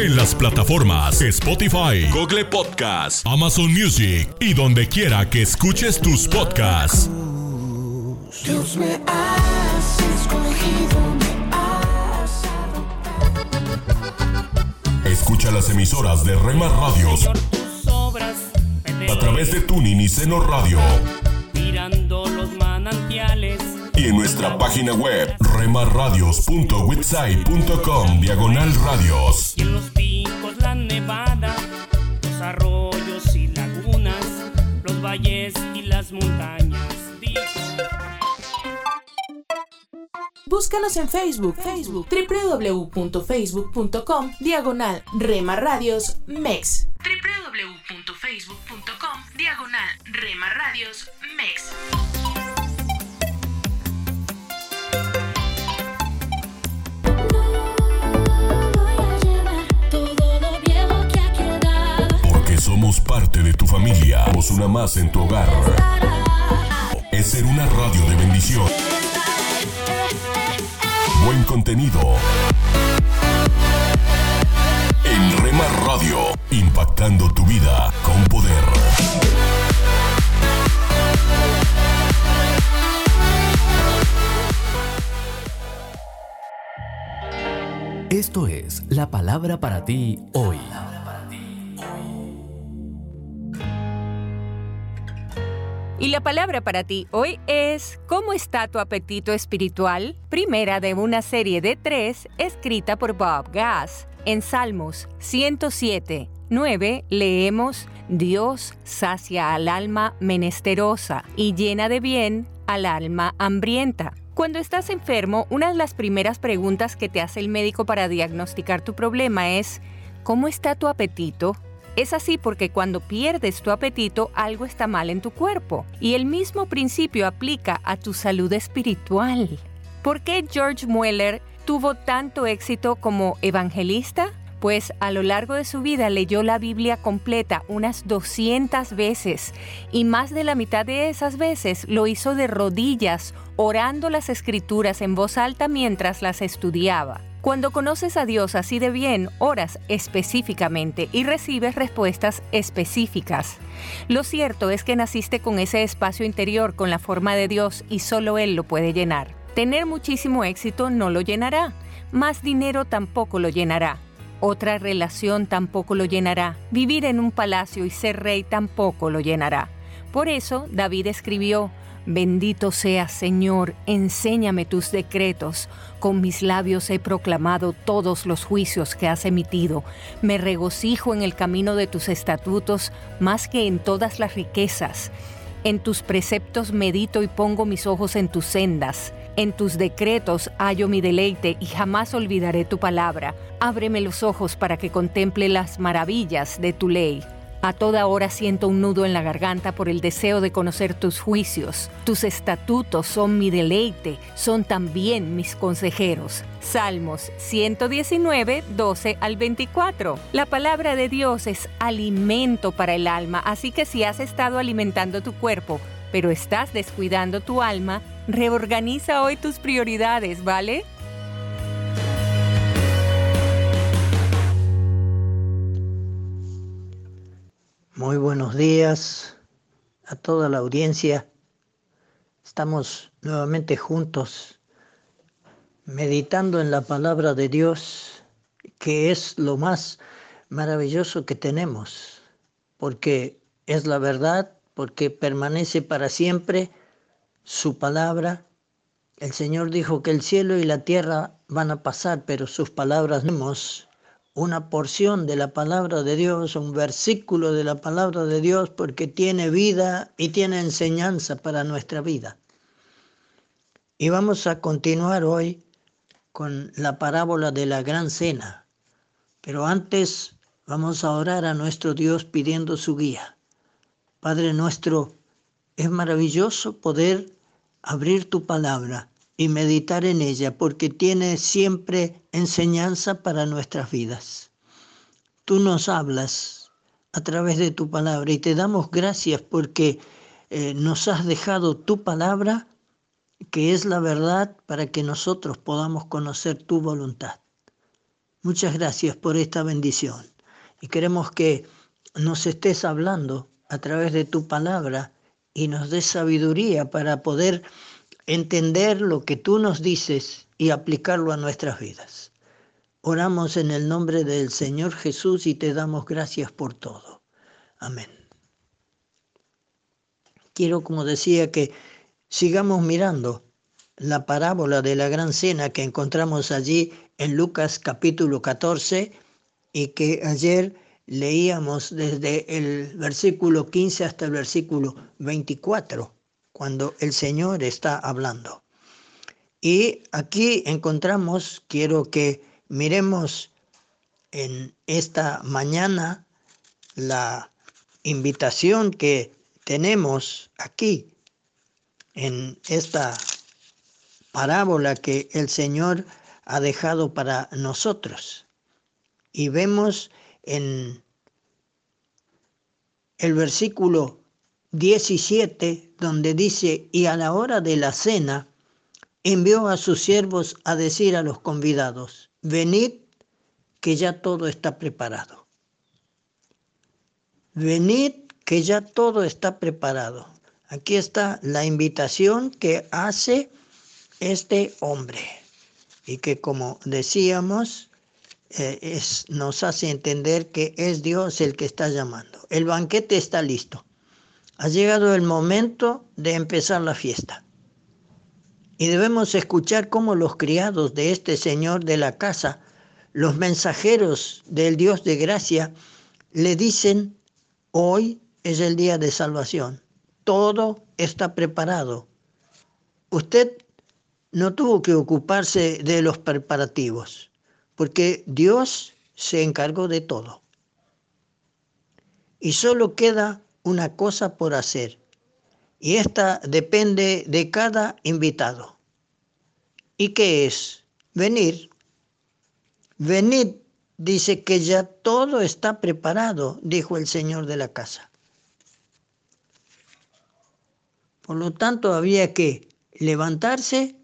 En las plataformas Spotify, Google Podcast, Amazon Music y donde quiera que escuches tus podcasts.
Dios me has escogido, me has
Escucha las emisoras de Rema Radios a través de Tuning y Seno Radio
mirando los manantiales.
y en nuestra página web remarradios.witsai.com diagonal radios.
Y en los picos, la nevada, los arroyos y lagunas, los valles y las montañas.
Búscanos en Facebook, Facebook, www.facebook.com, diagonal Rema Radios MEX. www.facebook.com, diagonal Rema Radios MEX.
Somos parte de tu familia. Somos una más en tu hogar. Es ser una radio de bendición. Buen contenido. En Rema Radio, impactando tu vida con poder.
Esto es la palabra para ti hoy.
Y la palabra para ti hoy es ¿Cómo está tu apetito espiritual? Primera de una serie de tres escrita por Bob Gass. En Salmos 107, 9 leemos Dios sacia al alma menesterosa y llena de bien al alma hambrienta. Cuando estás enfermo, una de las primeras preguntas que te hace el médico para diagnosticar tu problema es ¿Cómo está tu apetito? Es así porque cuando pierdes tu apetito algo está mal en tu cuerpo y el mismo principio aplica a tu salud espiritual. ¿Por qué George Mueller tuvo tanto éxito como evangelista? Pues a lo largo de su vida leyó la Biblia completa unas 200 veces y más de la mitad de esas veces lo hizo de rodillas, orando las escrituras en voz alta mientras las estudiaba. Cuando conoces a Dios así de bien, oras específicamente y recibes respuestas específicas. Lo cierto es que naciste con ese espacio interior con la forma de Dios y solo Él lo puede llenar. Tener muchísimo éxito no lo llenará. Más dinero tampoco lo llenará. Otra relación tampoco lo llenará. Vivir en un palacio y ser rey tampoco lo llenará. Por eso David escribió, Bendito seas, Señor, enséñame tus decretos. Con mis labios he proclamado todos los juicios que has emitido. Me regocijo en el camino de tus estatutos más que en todas las riquezas. En tus preceptos medito y pongo mis ojos en tus sendas. En tus decretos hallo mi deleite y jamás olvidaré tu palabra. Ábreme los ojos para que contemple las maravillas de tu ley. A toda hora siento un nudo en la garganta por el deseo de conocer tus juicios. Tus estatutos son mi deleite, son también mis consejeros. Salmos 119, 12 al 24. La palabra de Dios es alimento para el alma, así que si has estado alimentando tu cuerpo, pero estás descuidando tu alma, reorganiza hoy tus prioridades, ¿vale?
Muy buenos días a toda la audiencia. Estamos nuevamente juntos meditando en la palabra de Dios, que es lo más maravilloso que tenemos, porque es la verdad, porque permanece para siempre su palabra. El Señor dijo que el cielo y la tierra van a pasar, pero sus palabras no una porción de la palabra de Dios, un versículo de la palabra de Dios, porque tiene vida y tiene enseñanza para nuestra vida. Y vamos a continuar hoy con la parábola de la gran cena. Pero antes vamos a orar a nuestro Dios pidiendo su guía. Padre nuestro, es maravilloso poder abrir tu palabra y meditar en ella porque tiene siempre enseñanza para nuestras vidas. Tú nos hablas a través de tu palabra y te damos gracias porque eh, nos has dejado tu palabra que es la verdad para que nosotros podamos conocer tu voluntad. Muchas gracias por esta bendición y queremos que nos estés hablando a través de tu palabra y nos des sabiduría para poder entender lo que tú nos dices y aplicarlo a nuestras vidas. Oramos en el nombre del Señor Jesús y te damos gracias por todo. Amén. Quiero, como decía, que sigamos mirando la parábola de la gran cena que encontramos allí en Lucas capítulo 14 y que ayer leíamos desde el versículo 15 hasta el versículo 24 cuando el Señor está hablando. Y aquí encontramos, quiero que miremos en esta mañana la invitación que tenemos aquí en esta parábola que el Señor ha dejado para nosotros. Y vemos en el versículo 17 donde dice, y a la hora de la cena envió a sus siervos a decir a los convidados, venid que ya todo está preparado. Venid que ya todo está preparado. Aquí está la invitación que hace este hombre y que como decíamos eh, es, nos hace entender que es Dios el que está llamando. El banquete está listo. Ha llegado el momento de empezar la fiesta. Y debemos escuchar cómo los criados de este Señor de la casa, los mensajeros del Dios de gracia, le dicen, hoy es el día de salvación. Todo está preparado. Usted no tuvo que ocuparse de los preparativos, porque Dios se encargó de todo. Y solo queda una cosa por hacer, y esta depende de cada invitado. ¿Y qué es? Venir. Venid, dice que ya todo está preparado, dijo el Señor de la casa. Por lo tanto, había que levantarse,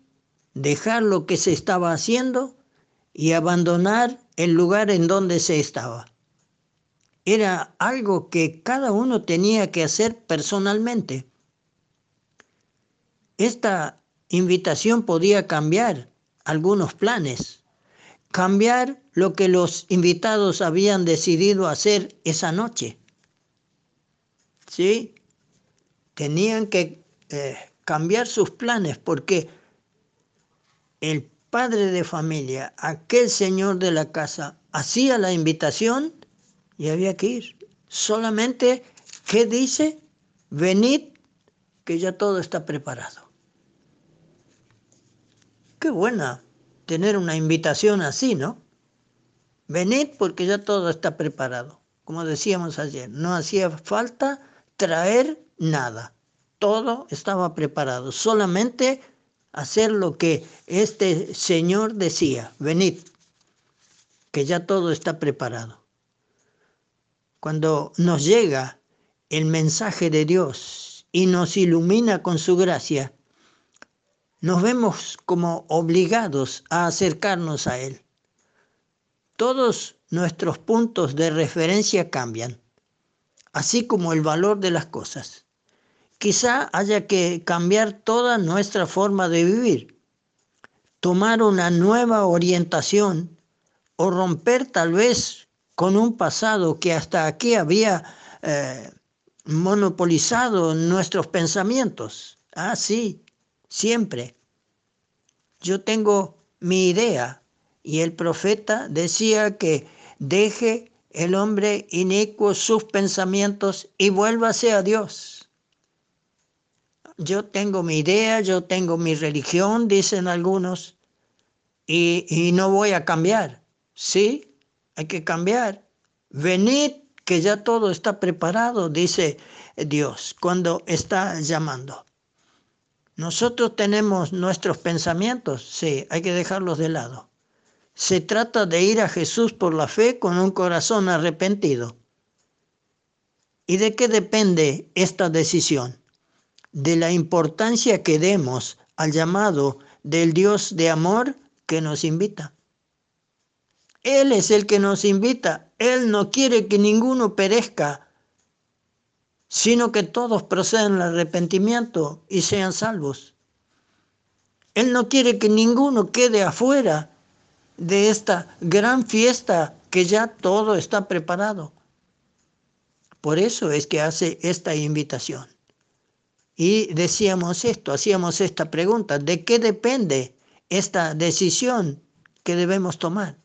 dejar lo que se estaba haciendo y abandonar el lugar en donde se estaba. Era algo que cada uno tenía que hacer personalmente. Esta invitación podía cambiar algunos planes, cambiar lo que los invitados habían decidido hacer esa noche. ¿Sí? Tenían que eh, cambiar sus planes porque el padre de familia, aquel señor de la casa, hacía la invitación y había que ir. Solamente, ¿qué dice? Venid, que ya todo está preparado. Qué buena tener una invitación así, ¿no? Venid porque ya todo está preparado. Como decíamos ayer, no hacía falta traer nada. Todo estaba preparado. Solamente hacer lo que este Señor decía. Venid, que ya todo está preparado. Cuando nos llega el mensaje de Dios y nos ilumina con su gracia, nos vemos como obligados a acercarnos a Él. Todos nuestros puntos de referencia cambian, así como el valor de las cosas. Quizá haya que cambiar toda nuestra forma de vivir, tomar una nueva orientación o romper tal vez con un pasado que hasta aquí había eh, monopolizado nuestros pensamientos. Ah, sí, siempre. Yo tengo mi idea y el profeta decía que deje el hombre inicuo sus pensamientos y vuélvase a Dios. Yo tengo mi idea, yo tengo mi religión, dicen algunos, y, y no voy a cambiar. Sí, hay que cambiar. Venid, que ya todo está preparado, dice Dios, cuando está llamando. Nosotros tenemos nuestros pensamientos, sí, hay que dejarlos de lado. Se trata de ir a Jesús por la fe con un corazón arrepentido. ¿Y de qué depende esta decisión? De la importancia que demos al llamado del Dios de amor que nos invita. Él es el que nos invita. Él no quiere que ninguno perezca, sino que todos procedan al arrepentimiento y sean salvos. Él no quiere que ninguno quede afuera de esta gran fiesta que ya todo está preparado. Por eso es que hace esta invitación. Y decíamos esto, hacíamos esta pregunta, ¿de qué depende esta decisión que debemos tomar?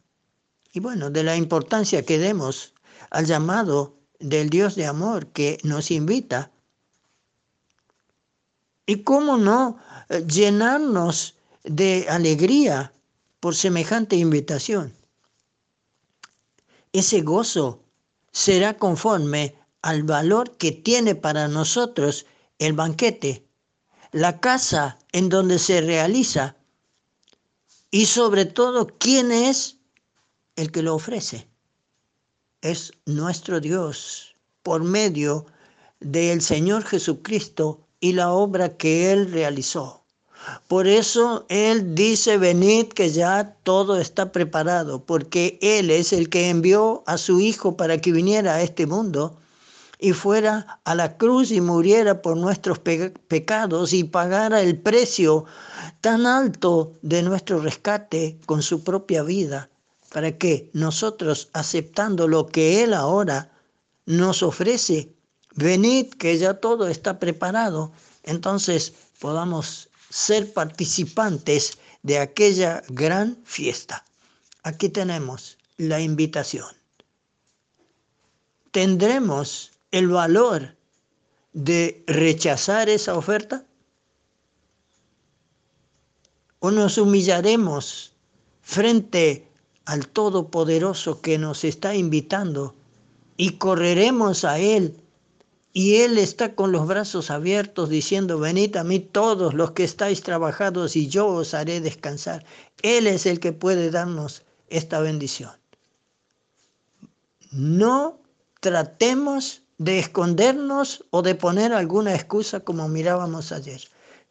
Y bueno, de la importancia que demos al llamado del Dios de amor que nos invita. Y cómo no eh, llenarnos de alegría por semejante invitación. Ese gozo será conforme al valor que tiene para nosotros el banquete, la casa en donde se realiza y sobre todo quién es el que lo ofrece. Es nuestro Dios por medio del Señor Jesucristo y la obra que Él realizó. Por eso Él dice, venid que ya todo está preparado, porque Él es el que envió a su Hijo para que viniera a este mundo y fuera a la cruz y muriera por nuestros pecados y pagara el precio tan alto de nuestro rescate con su propia vida, para que nosotros, aceptando lo que Él ahora nos ofrece, venid que ya todo está preparado, entonces podamos ser participantes de aquella gran fiesta. Aquí tenemos la invitación. ¿Tendremos el valor de rechazar esa oferta? ¿O nos humillaremos frente al Todopoderoso que nos está invitando y correremos a Él y Él está con los brazos abiertos diciendo, venid a mí todos los que estáis trabajados y yo os haré descansar. Él es el que puede darnos esta bendición. No tratemos de escondernos o de poner alguna excusa como mirábamos ayer,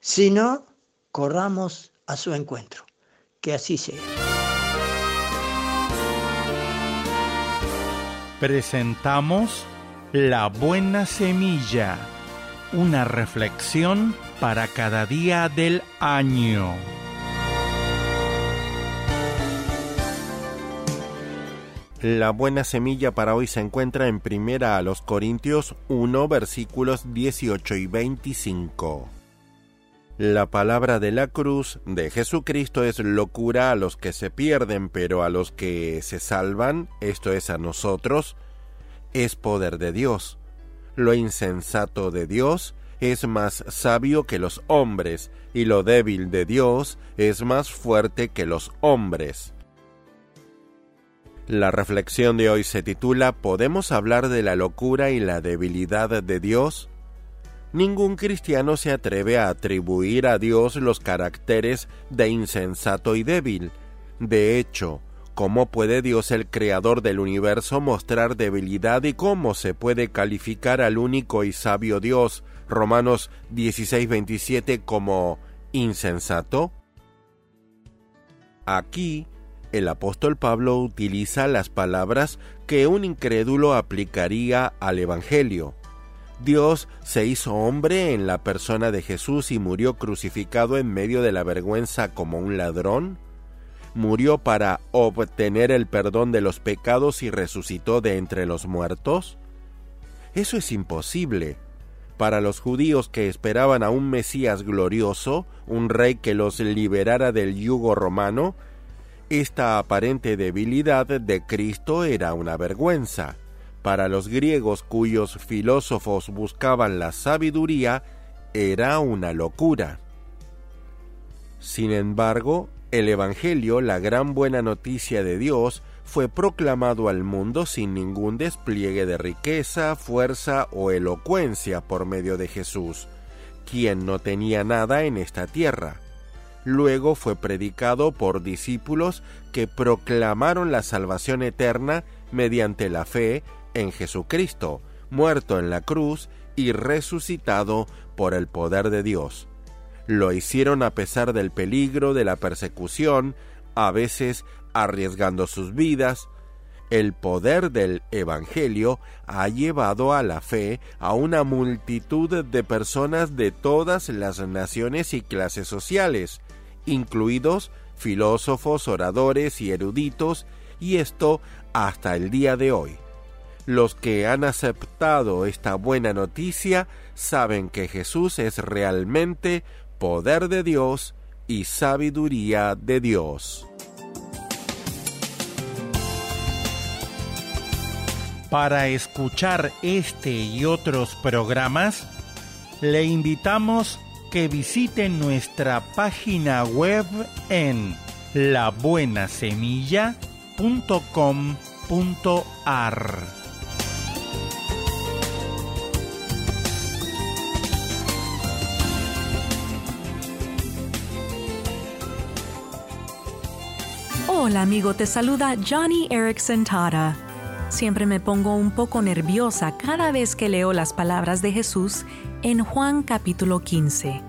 sino corramos a su encuentro. Que así sea.
Presentamos la buena semilla, una reflexión para cada día del año.
La buena semilla para hoy se encuentra en primera a los Corintios 1 versículos 18 y 25. La palabra de la cruz de Jesucristo es locura a los que se pierden, pero a los que se salvan, esto es a nosotros, es poder de Dios. Lo insensato de Dios es más sabio que los hombres, y lo débil de Dios es más fuerte que los hombres. La reflexión de hoy se titula ¿Podemos hablar de la locura y la debilidad de Dios? Ningún cristiano se atreve a atribuir a Dios los caracteres de insensato y débil. De hecho, ¿Cómo puede Dios, el creador del universo, mostrar debilidad y cómo se puede calificar al único y sabio Dios, Romanos 16:27, como insensato? Aquí, el apóstol Pablo utiliza las palabras que un incrédulo aplicaría al Evangelio. Dios se hizo hombre en la persona de Jesús y murió crucificado en medio de la vergüenza como un ladrón murió para obtener el perdón de los pecados y resucitó de entre los muertos? Eso es imposible. Para los judíos que esperaban a un Mesías glorioso, un rey que los liberara del yugo romano, esta aparente debilidad de Cristo era una vergüenza. Para los griegos cuyos filósofos buscaban la sabiduría, era una locura. Sin embargo, el Evangelio, la gran buena noticia de Dios, fue proclamado al mundo sin ningún despliegue de riqueza, fuerza o elocuencia por medio de Jesús, quien no tenía nada en esta tierra. Luego fue predicado por discípulos que proclamaron la salvación eterna mediante la fe en Jesucristo, muerto en la cruz y resucitado por el poder de Dios. Lo hicieron a pesar del peligro de la persecución, a veces arriesgando sus vidas. El poder del Evangelio ha llevado a la fe a una multitud de personas de todas las naciones y clases sociales, incluidos filósofos, oradores y eruditos, y esto hasta el día de hoy. Los que han aceptado esta buena noticia saben que Jesús es realmente poder de Dios y sabiduría de Dios.
Para escuchar este y otros programas, le invitamos que visiten nuestra página web en labuenasemilla.com.ar.
Hola amigo, te saluda Johnny Erickson Tara. Siempre me pongo un poco nerviosa cada vez que leo las palabras de Jesús en Juan capítulo 15.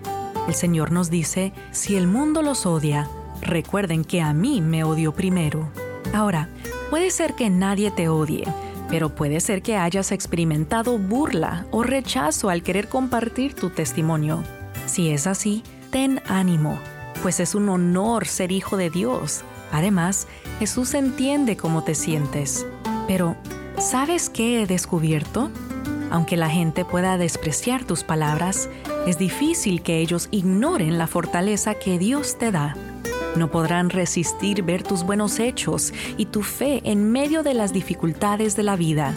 El Señor nos dice, si el mundo los odia, recuerden que a mí me odió primero. Ahora, puede ser que nadie te odie, pero puede ser que hayas experimentado burla o rechazo al querer compartir tu testimonio. Si es así, ten ánimo, pues es un honor ser hijo de Dios Además, Jesús entiende cómo te sientes. Pero, ¿sabes qué he descubierto? Aunque la gente pueda despreciar tus palabras, es difícil que ellos ignoren la fortaleza que Dios te da. No podrán resistir ver tus buenos hechos y tu fe en medio de las dificultades de la vida.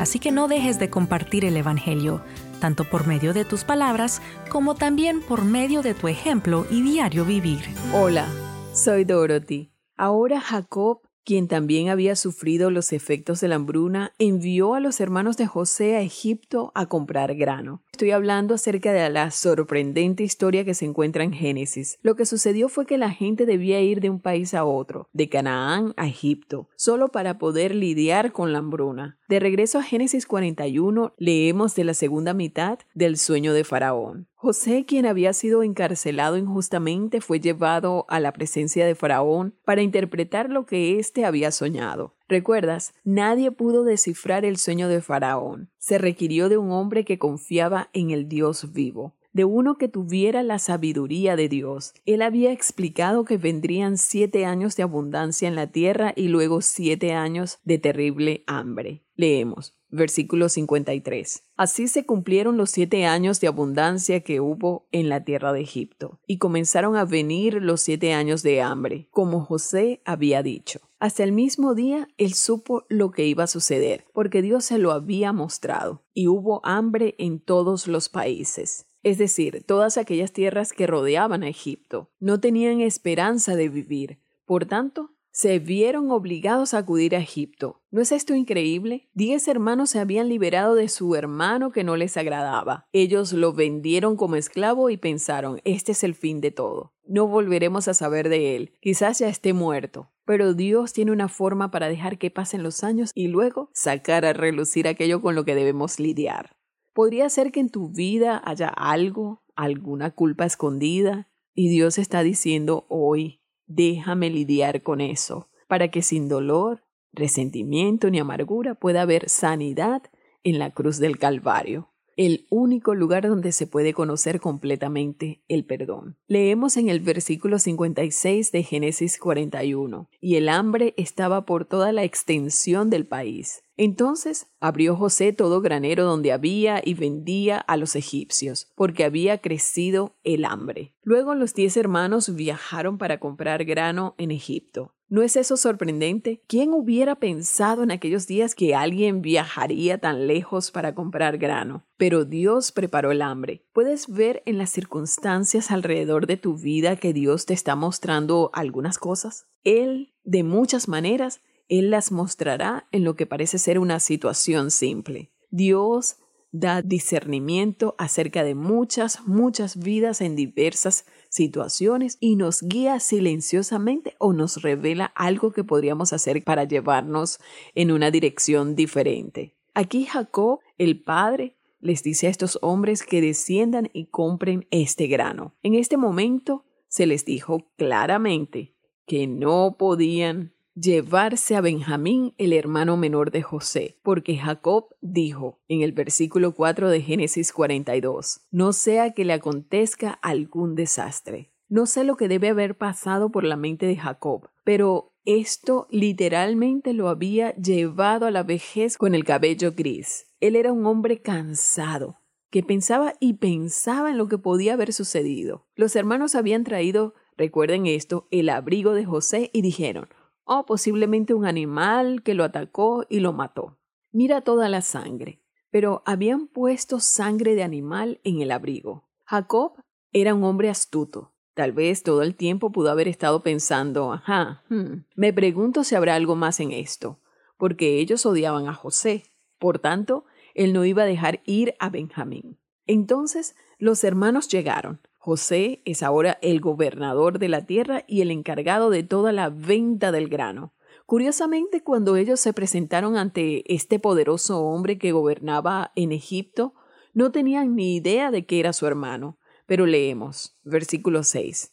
Así que no dejes de compartir el Evangelio, tanto por medio de tus palabras como también por medio de tu ejemplo y diario vivir.
Hola, soy Dorothy. Ahora Jacob, quien también había sufrido los efectos de la hambruna, envió a los hermanos de José a Egipto a comprar grano. Estoy hablando acerca de la sorprendente historia que se encuentra en Génesis. Lo que sucedió fue que la gente debía ir de un país a otro, de Canaán a Egipto, solo para poder lidiar con la hambruna. De regreso a Génesis 41, leemos de la segunda mitad del sueño de Faraón. José, quien había sido encarcelado injustamente, fue llevado a la presencia de Faraón para interpretar lo que éste había soñado. ¿Recuerdas? Nadie pudo descifrar el sueño de Faraón. Se requirió de un hombre que confiaba en el Dios vivo de uno que tuviera la sabiduría de Dios. Él había explicado que vendrían siete años de abundancia en la tierra y luego siete años de terrible hambre. Leemos. Versículo 53. Así se cumplieron los siete años de abundancia que hubo en la tierra de Egipto, y comenzaron a venir los siete años de hambre, como José había dicho. Hasta el mismo día él supo lo que iba a suceder, porque Dios se lo había mostrado, y hubo hambre en todos los países es decir, todas aquellas tierras que rodeaban a Egipto, no tenían esperanza de vivir. Por tanto, se vieron obligados a acudir a Egipto. ¿No es esto increíble? Diez hermanos se habían liberado de su hermano que no les agradaba. Ellos lo vendieron como esclavo y pensaron, este es el fin de todo. No volveremos a saber de él. Quizás ya esté muerto. Pero Dios tiene una forma para dejar que pasen los años y luego sacar a relucir aquello con lo que debemos lidiar. Podría ser que en tu vida haya algo, alguna culpa escondida, y Dios está diciendo hoy, déjame lidiar con eso, para que sin dolor, resentimiento ni amargura pueda haber sanidad en la cruz del Calvario el único lugar donde se puede conocer completamente el perdón. Leemos en el versículo 56 de Génesis 41, y el hambre estaba por toda la extensión del país. Entonces abrió José todo granero donde había y vendía a los egipcios, porque había crecido el hambre. Luego los diez hermanos viajaron para comprar grano en Egipto. ¿No es eso sorprendente? ¿Quién hubiera pensado en aquellos días que alguien viajaría tan lejos para comprar grano? Pero Dios preparó el hambre. ¿Puedes ver en las circunstancias alrededor de tu vida que Dios te está mostrando algunas cosas? Él, de muchas maneras, Él las mostrará en lo que parece ser una situación simple. Dios da discernimiento acerca de muchas, muchas vidas en diversas situaciones y nos guía silenciosamente o nos revela algo que podríamos hacer para llevarnos en una dirección diferente. Aquí Jacob, el padre, les dice a estos hombres que desciendan y compren este grano. En este momento se les dijo claramente que no podían llevarse a Benjamín, el hermano menor de José, porque Jacob dijo en el versículo 4 de Génesis 42, no sea que le acontezca algún desastre. No sé lo que debe haber pasado por la mente de Jacob, pero esto literalmente lo había llevado a la vejez con el cabello gris. Él era un hombre cansado, que pensaba y pensaba en lo que podía haber sucedido. Los hermanos habían traído, recuerden esto, el abrigo de José y dijeron, o posiblemente un animal que lo atacó y lo mató. Mira toda la sangre, pero habían puesto sangre de animal en el abrigo. Jacob Era un hombre astuto. Tal vez todo el tiempo pudo haber estado pensando, ajá, hmm, me pregunto si habrá algo más en esto, porque ellos odiaban a José. Por tanto, él no iba a dejar ir a Benjamín. Entonces los hermanos llegaron. José es ahora el gobernador de la tierra y el encargado de toda la venta del grano. Curiosamente, cuando ellos se presentaron ante este poderoso hombre que gobernaba en Egipto, no tenían ni idea de que era su hermano. Pero leemos, versículo 6.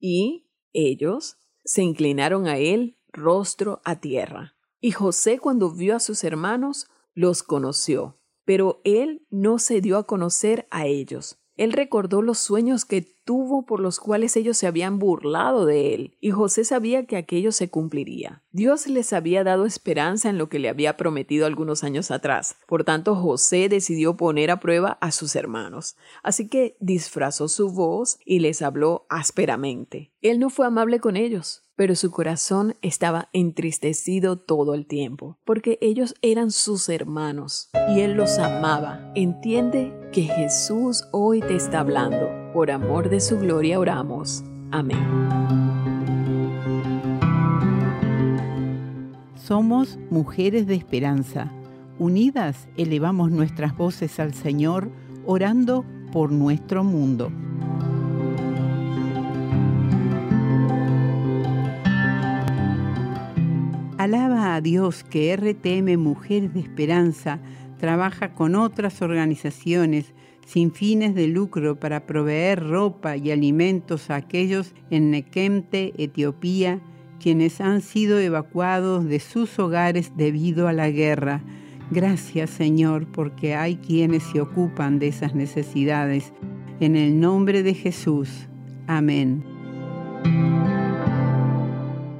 Y ellos se inclinaron a él rostro a tierra. Y José cuando vio a sus hermanos, los conoció, pero él no se dio a conocer a ellos. Él recordó los sueños que tuvo por los cuales ellos se habían burlado de él, y José sabía que aquello se cumpliría. Dios les había dado esperanza en lo que le había prometido algunos años atrás. Por tanto, José decidió poner a prueba a sus hermanos. Así que disfrazó su voz y les habló ásperamente. Él no fue amable con ellos, pero su corazón estaba entristecido todo el tiempo, porque ellos eran sus hermanos y él los amaba. Entiende que Jesús hoy te está hablando. Por amor de su gloria oramos. Amén.
Somos mujeres de esperanza. Unidas elevamos nuestras voces al Señor, orando por nuestro mundo. Alaba a Dios que RTM Mujeres de Esperanza trabaja con otras organizaciones sin fines de lucro para proveer ropa y alimentos a aquellos en Nequemte, Etiopía, quienes han sido evacuados de sus hogares debido a la guerra. Gracias Señor porque hay quienes se ocupan de esas necesidades. En el nombre de Jesús. Amén.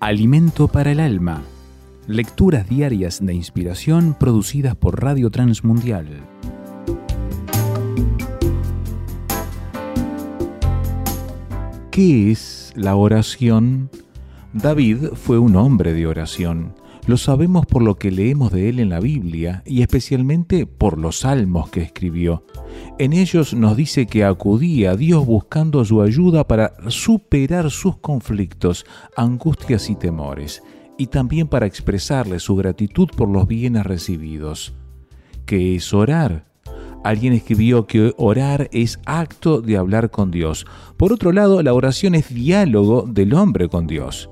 Alimento para el alma. Lecturas diarias de inspiración producidas por Radio Transmundial. ¿Qué es la oración? David fue un hombre de oración. Lo sabemos por lo que leemos de él en la Biblia y especialmente por los salmos que escribió. En ellos nos dice que acudía a Dios buscando su ayuda para superar sus conflictos, angustias y temores, y también para expresarle su gratitud por los bienes recibidos. ¿Qué es orar? Alguien escribió que orar es acto de hablar con Dios. Por otro lado, la oración es diálogo del hombre con Dios.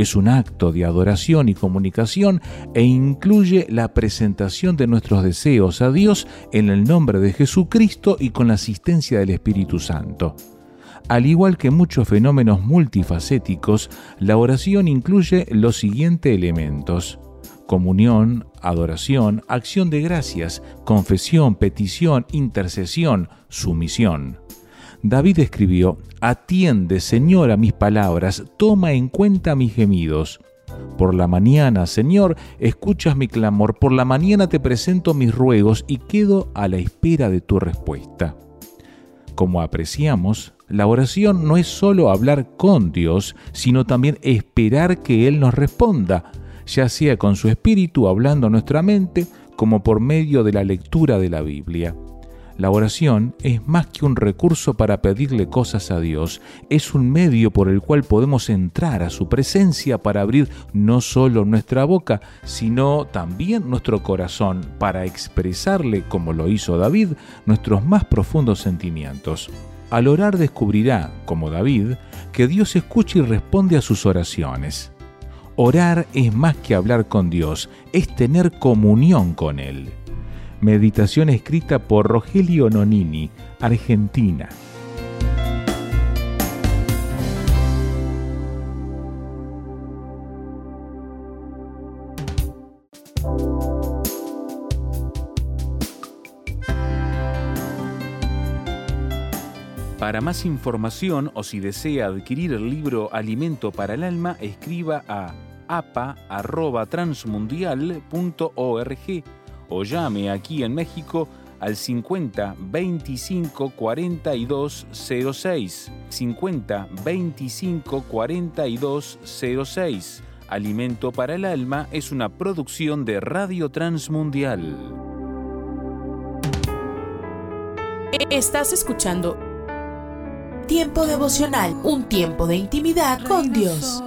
Es un acto de adoración y comunicación e incluye la presentación de nuestros deseos a Dios en el nombre de Jesucristo y con la asistencia del Espíritu Santo. Al igual que muchos fenómenos multifacéticos, la oración incluye los siguientes elementos comunión, adoración, acción de gracias, confesión, petición, intercesión, sumisión. David escribió, Atiende, Señor, a mis palabras, toma en cuenta mis gemidos. Por la mañana, Señor, escuchas mi clamor, por la mañana te presento mis ruegos y quedo a la espera de tu respuesta. Como apreciamos, la oración no es solo hablar con Dios, sino también esperar que Él nos responda, ya sea con su espíritu hablando a nuestra mente, como por medio de la lectura de la Biblia. La oración es más que un recurso para pedirle cosas a Dios, es un medio por el cual podemos entrar a su presencia para abrir no solo nuestra boca, sino también nuestro corazón para expresarle, como lo hizo David, nuestros más profundos sentimientos. Al orar descubrirá, como David, que Dios escucha y responde a sus oraciones. Orar es más que hablar con Dios, es tener comunión con Él meditación escrita por Rogelio Nonini, Argentina. Para más información o si desea adquirir el libro Alimento para el Alma, escriba a apa.transmundial.org o llame aquí en México al 50 25 42 06. 50 25 42 06. Alimento para el Alma es una producción de Radio Transmundial.
Estás escuchando Tiempo devocional, un tiempo de intimidad con Dios.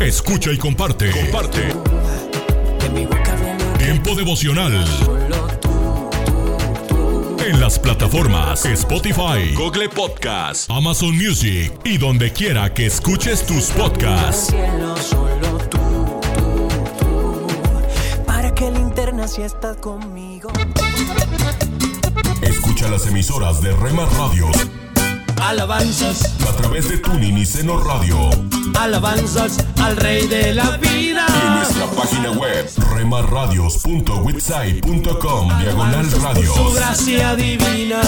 Escucha y comparte. Comparte. Tiempo devocional. En las plataformas Spotify, Google Podcast, Amazon Music y donde quiera que escuches tus podcasts.
Para que linterna si estás conmigo.
Escucha las emisoras de Rema Radios
Alabanzas,
a través de Tuning y Seno Radio
alabanzas al Rey de la vida.
y en nuestra página web remarradios.witsai.com diagonal
Por su gracia divina.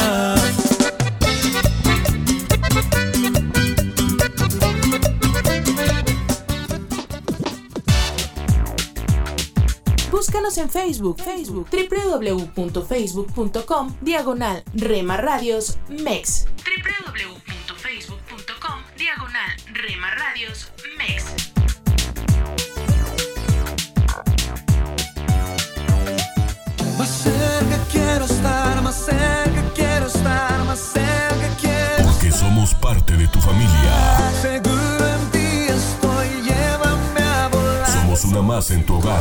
Búscanos en Facebook, Facebook, www.facebook.com, diagonal Rema Radios MEX. www.facebook.com, diagonal Rema Radios MEX.
Más cerca quiero estar, más cerca quiero estar, más cerca quiero
Porque somos parte de tu familia.
Seguro en ti estoy, llévame a volar.
Somos una más en tu hogar.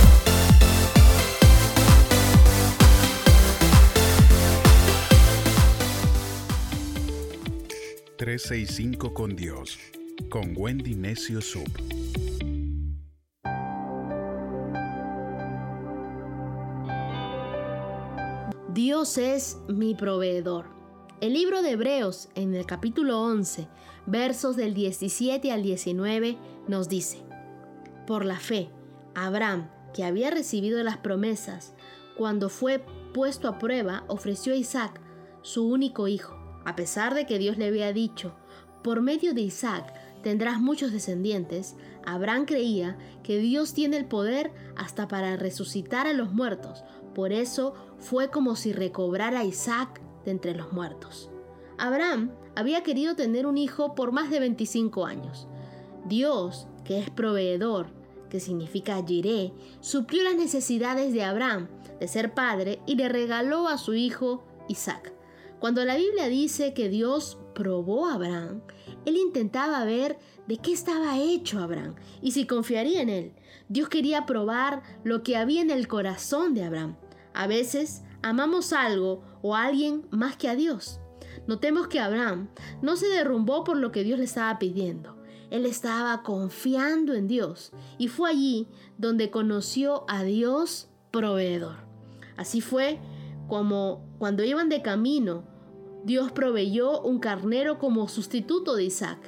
$365 con Dios, con Wendy Necio Sub.
Dios es mi proveedor. El libro de Hebreos, en el capítulo 11, versos del 17 al 19, nos dice, Por la fe, Abraham, que había recibido las promesas, cuando fue puesto a prueba, ofreció a Isaac, su único hijo, a pesar de que Dios le había dicho, por medio de Isaac tendrás muchos descendientes, Abraham creía que Dios tiene el poder hasta para resucitar a los muertos, por eso fue como si recobrara a Isaac de entre los muertos. Abraham había querido tener un hijo por más de 25 años. Dios, que es proveedor, que significa Jiré, suplió las necesidades de Abraham de ser padre y le regaló a su hijo Isaac. Cuando la Biblia dice que Dios probó a Abraham, él intentaba ver de qué estaba hecho Abraham y si confiaría en él. Dios quería probar lo que había en el corazón de Abraham. A veces amamos algo o a alguien más que a Dios. Notemos que Abraham no se derrumbó por lo que Dios le estaba pidiendo. Él estaba confiando en Dios y fue allí donde conoció a Dios proveedor. Así fue como cuando iban de camino, Dios proveyó un carnero como sustituto de Isaac.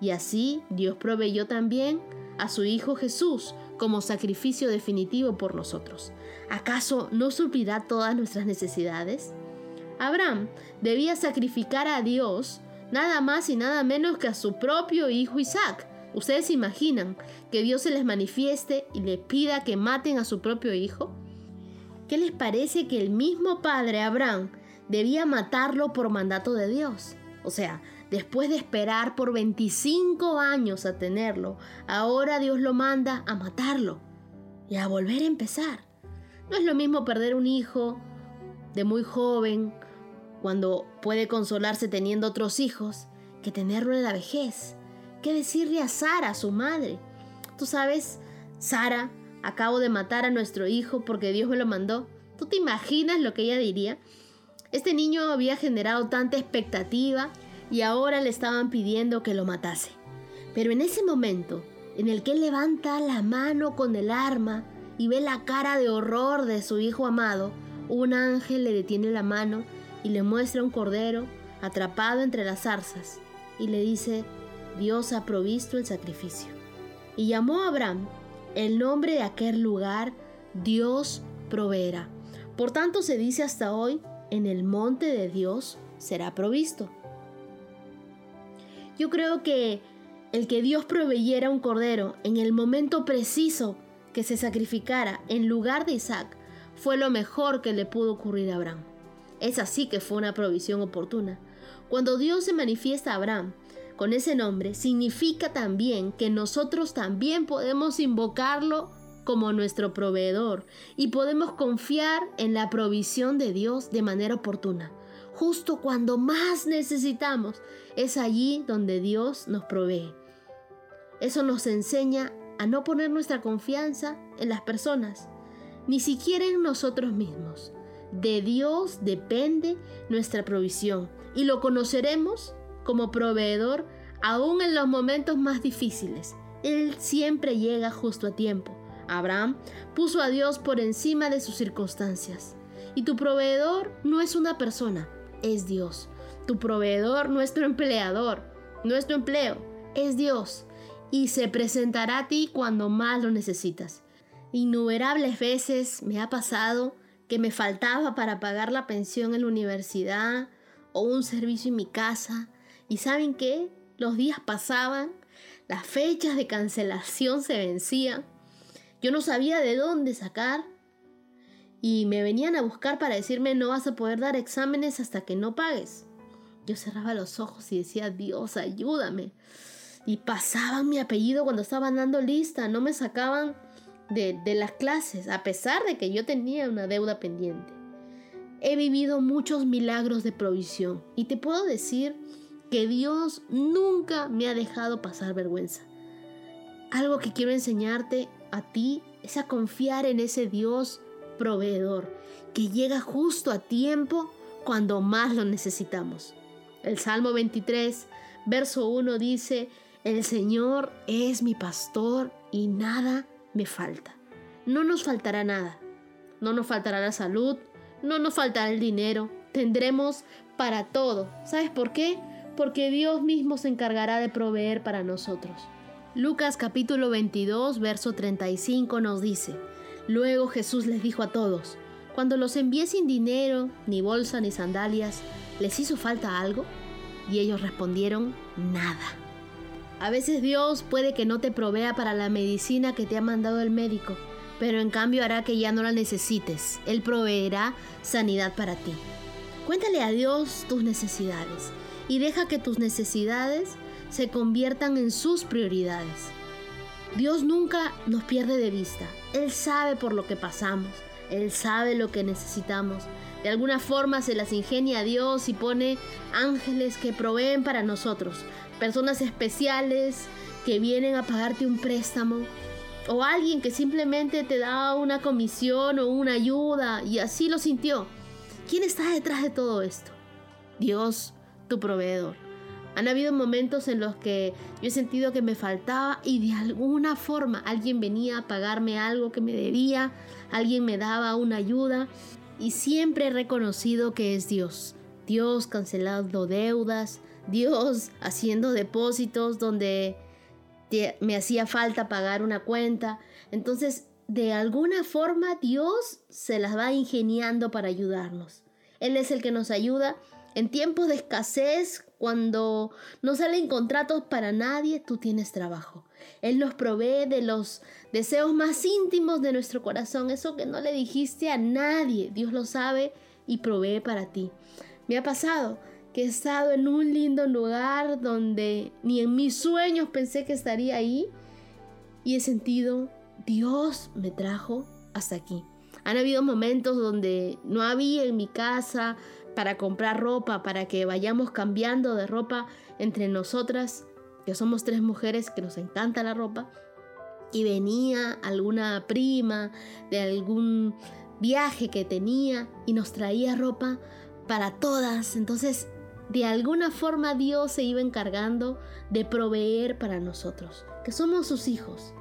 Y así Dios proveyó también a su Hijo Jesús como sacrificio definitivo por nosotros. ¿Acaso no suplirá todas nuestras necesidades? Abraham debía sacrificar a Dios nada más y nada menos que a su propio hijo Isaac. ¿Ustedes imaginan que Dios se les manifieste y le pida que maten a su propio hijo? ¿Qué les parece que el mismo padre Abraham debía matarlo por mandato de Dios? O sea, después de esperar por 25 años a tenerlo, ahora Dios lo manda a matarlo y a volver a empezar. No es lo mismo perder un hijo de muy joven, cuando puede consolarse teniendo otros hijos, que tenerlo en la vejez. ¿Qué decirle a Sara, su madre? Tú sabes, Sara acabo de matar a nuestro hijo porque Dios me lo mandó. ¿Tú te imaginas lo que ella diría? Este niño había generado tanta expectativa y ahora le estaban pidiendo que lo matase. Pero en ese momento, en el que levanta la mano con el arma y ve la cara de horror de su hijo amado, un ángel le detiene la mano y le muestra un cordero atrapado entre las zarzas y le dice, Dios ha provisto el sacrificio. Y llamó a Abraham el nombre de aquel lugar, Dios proveerá. Por tanto se dice hasta hoy, en el monte de Dios será provisto. Yo creo que el que Dios proveyera un cordero en el momento preciso que se sacrificara en lugar de Isaac fue lo mejor que le pudo ocurrir a Abraham. Es así que fue una provisión oportuna. Cuando Dios se manifiesta a Abraham con ese nombre, significa también que nosotros también podemos invocarlo como nuestro proveedor y podemos confiar en la provisión de Dios de manera oportuna. Justo cuando más necesitamos, es allí donde Dios nos provee. Eso nos enseña a no poner nuestra confianza en las personas, ni siquiera en nosotros mismos. De Dios depende nuestra provisión y lo conoceremos como proveedor aún en los momentos más difíciles. Él siempre llega justo a tiempo. Abraham puso a Dios por encima de sus circunstancias. Y tu proveedor no es una persona, es Dios. Tu proveedor, nuestro empleador, nuestro empleo, es Dios. Y se presentará a ti cuando más lo necesitas. Innumerables veces me ha pasado que me faltaba para pagar la pensión en la universidad o un servicio en mi casa. ¿Y saben qué? Los días pasaban, las fechas de cancelación se vencían. Yo no sabía de dónde sacar y me venían a buscar para decirme no vas a poder dar exámenes hasta que no pagues. Yo cerraba los ojos y decía, Dios, ayúdame. Y pasaban mi apellido cuando estaban dando lista, no me sacaban de, de las clases, a pesar de que yo tenía una deuda pendiente. He vivido muchos milagros de provisión y te puedo decir que Dios nunca me ha dejado pasar vergüenza. Algo que quiero enseñarte a ti es a confiar en ese Dios proveedor que llega justo a tiempo cuando más lo necesitamos. El Salmo 23, verso 1 dice, el Señor es mi pastor y nada me falta. No nos faltará nada. No nos faltará la salud, no nos faltará el dinero, tendremos para todo. ¿Sabes por qué? Porque Dios mismo se encargará de proveer para nosotros. Lucas capítulo 22, verso 35 nos dice, Luego Jesús les dijo a todos, cuando los envié sin dinero, ni bolsa, ni sandalias, ¿les hizo falta algo? Y ellos respondieron, nada. A veces Dios puede que no te provea para la medicina que te ha mandado el médico, pero en cambio hará que ya no la necesites. Él proveerá sanidad para ti. Cuéntale a Dios tus necesidades y deja que tus necesidades se conviertan en sus prioridades. Dios nunca nos pierde de vista. Él sabe por lo que pasamos. Él sabe lo que necesitamos. De alguna forma se las ingenia a Dios y pone ángeles que proveen para nosotros. Personas especiales que vienen a pagarte un préstamo. O alguien que simplemente te da una comisión o una ayuda y así lo sintió. ¿Quién está detrás de todo esto? Dios, tu proveedor. Han habido momentos en los que yo he sentido que me faltaba y de alguna forma alguien venía a pagarme algo que me debía, alguien me daba una ayuda y siempre he reconocido que es Dios. Dios cancelando deudas, Dios haciendo depósitos donde me hacía falta pagar una cuenta. Entonces, de alguna forma Dios se las va ingeniando para ayudarnos. Él es el que nos ayuda en tiempos de escasez, cuando no salen contratos para nadie, tú tienes trabajo. Él nos provee de los deseos más íntimos de nuestro corazón, eso que no le dijiste a nadie. Dios lo sabe y provee para ti. Me ha pasado que he estado en un lindo lugar donde ni en mis sueños pensé que estaría ahí y he sentido, Dios me trajo hasta aquí. Han habido momentos donde no había en mi casa para comprar ropa, para que vayamos cambiando de ropa entre nosotras, que somos tres mujeres que nos encanta la ropa. y venía alguna prima de algún viaje que tenía y nos traía ropa para todas. Entonces, de alguna forma Dios se iba encargando de proveer para nosotros, que somos sus hijos.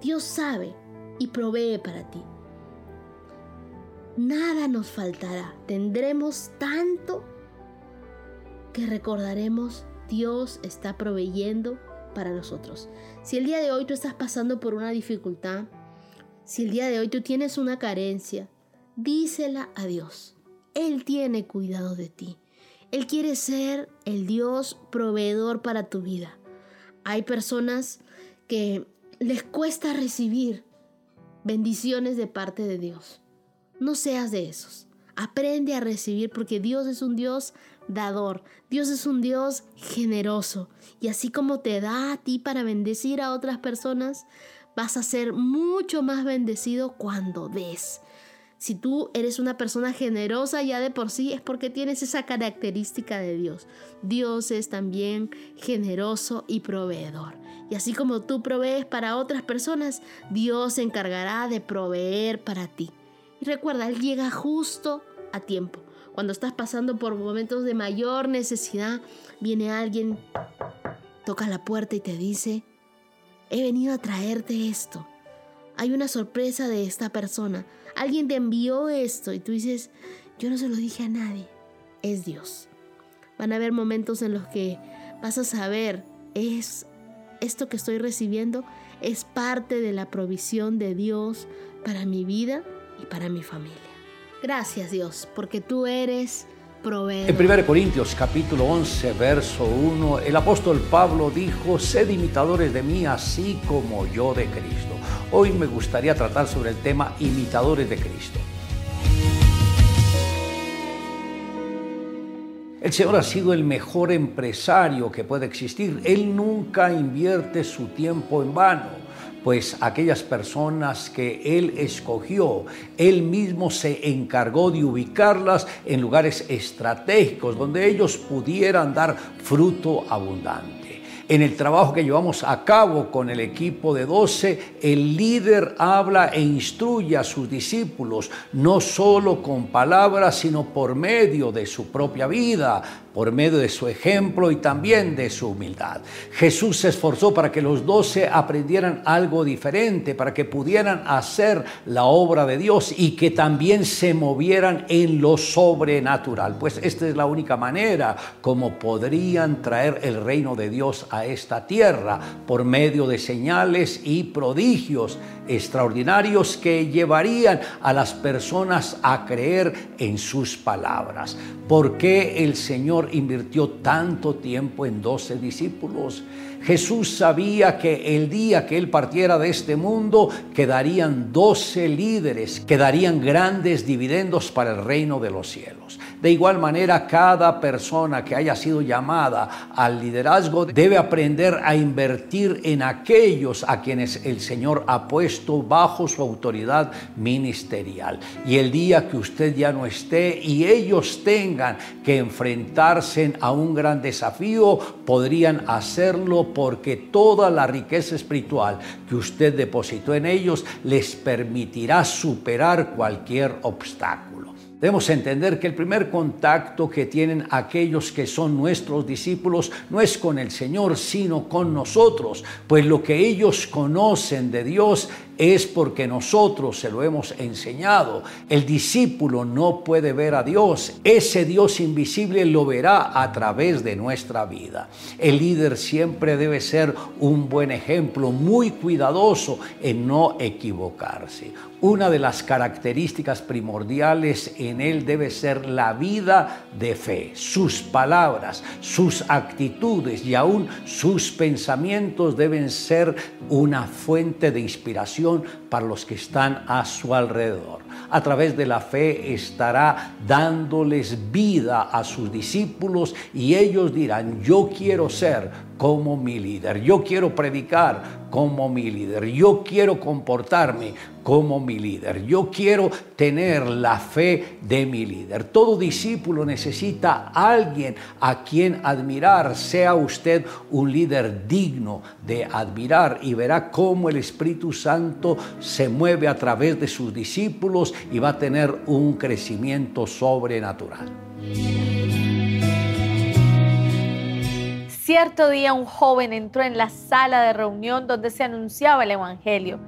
Dios sabe y provee para ti. Nada nos faltará. Tendremos tanto que recordaremos Dios está proveyendo para nosotros. Si el día de hoy tú estás pasando por una dificultad, si el día de hoy tú tienes una carencia, dísela a Dios. Él tiene cuidado de ti. Él quiere ser el Dios proveedor para tu vida. Hay personas que les cuesta recibir bendiciones de parte de Dios. No seas de esos. Aprende a recibir porque Dios es un Dios dador. Dios es un Dios generoso. Y así como te da a ti para bendecir a otras personas, vas a ser mucho más bendecido cuando des. Si tú eres una persona generosa ya de por sí es porque tienes esa característica de Dios. Dios es también generoso y proveedor. Y así como tú provees para otras personas, Dios se encargará de proveer para ti. Y recuerda, Él llega justo a tiempo. Cuando estás pasando por momentos de mayor necesidad, viene alguien, toca la puerta y te dice, he venido a traerte esto. Hay una sorpresa de esta persona. Alguien te envió esto y tú dices, yo no se lo dije a nadie. Es Dios. Van a haber momentos en los que vas a saber, es esto que estoy recibiendo es parte de la provisión de Dios para mi vida y para mi familia. Gracias Dios, porque tú eres proveedor.
En 1 Corintios capítulo 11, verso 1, el apóstol Pablo dijo, sed imitadores de mí así como yo de Cristo. Hoy me gustaría tratar sobre el tema imitadores de Cristo. El Señor ha sido el mejor empresario que puede existir. Él nunca invierte su tiempo en vano pues aquellas personas que Él escogió, Él mismo se encargó de ubicarlas en lugares estratégicos donde ellos pudieran dar fruto abundante. En el trabajo que llevamos a cabo con el equipo de 12, el líder habla e instruye a sus discípulos, no solo con palabras, sino por medio de su propia vida, por medio de su ejemplo y también de su humildad. Jesús se esforzó para que los doce aprendieran algo diferente, para que pudieran hacer la obra de Dios y que también se movieran en lo sobrenatural. Pues esta es la única manera como podrían traer el reino de Dios a esta tierra, por medio de señales y prodigios extraordinarios que llevarían a las personas a creer en sus palabras. ¿Por qué el Señor invirtió tanto tiempo en doce discípulos? Jesús sabía que el día que Él partiera de este mundo quedarían doce líderes, quedarían grandes dividendos para el reino de los cielos. De igual manera, cada persona que haya sido llamada al liderazgo debe aprender a invertir en aquellos a quienes el Señor ha puesto bajo su autoridad ministerial. Y el día que usted ya no esté y ellos tengan que enfrentarse a un gran desafío, podrían hacerlo porque toda la riqueza espiritual que usted depositó en ellos les permitirá superar cualquier obstáculo. Debemos entender que el primer contacto que tienen aquellos que son nuestros discípulos no es con el Señor, sino con nosotros, pues lo que ellos conocen de Dios es porque nosotros se lo hemos enseñado. El discípulo no puede ver a Dios. Ese Dios invisible lo verá a través de nuestra vida. El líder siempre debe ser un buen ejemplo, muy cuidadoso en no equivocarse. Una de las características primordiales en él debe ser la vida de fe, sus palabras, sus actitudes y aún sus pensamientos deben ser una fuente de inspiración para los que están a su alrededor. A través de la fe estará dándoles vida a sus discípulos y ellos dirán, yo quiero ser como mi líder. Yo quiero predicar como mi líder. Yo quiero comportarme como mi líder. Yo quiero tener la fe de mi líder. Todo discípulo necesita a alguien a quien admirar. Sea usted un líder digno de admirar y verá cómo el Espíritu Santo se mueve a través de sus discípulos y va a tener un crecimiento sobrenatural.
Cierto día un joven entró en la sala de reunión donde se anunciaba el Evangelio.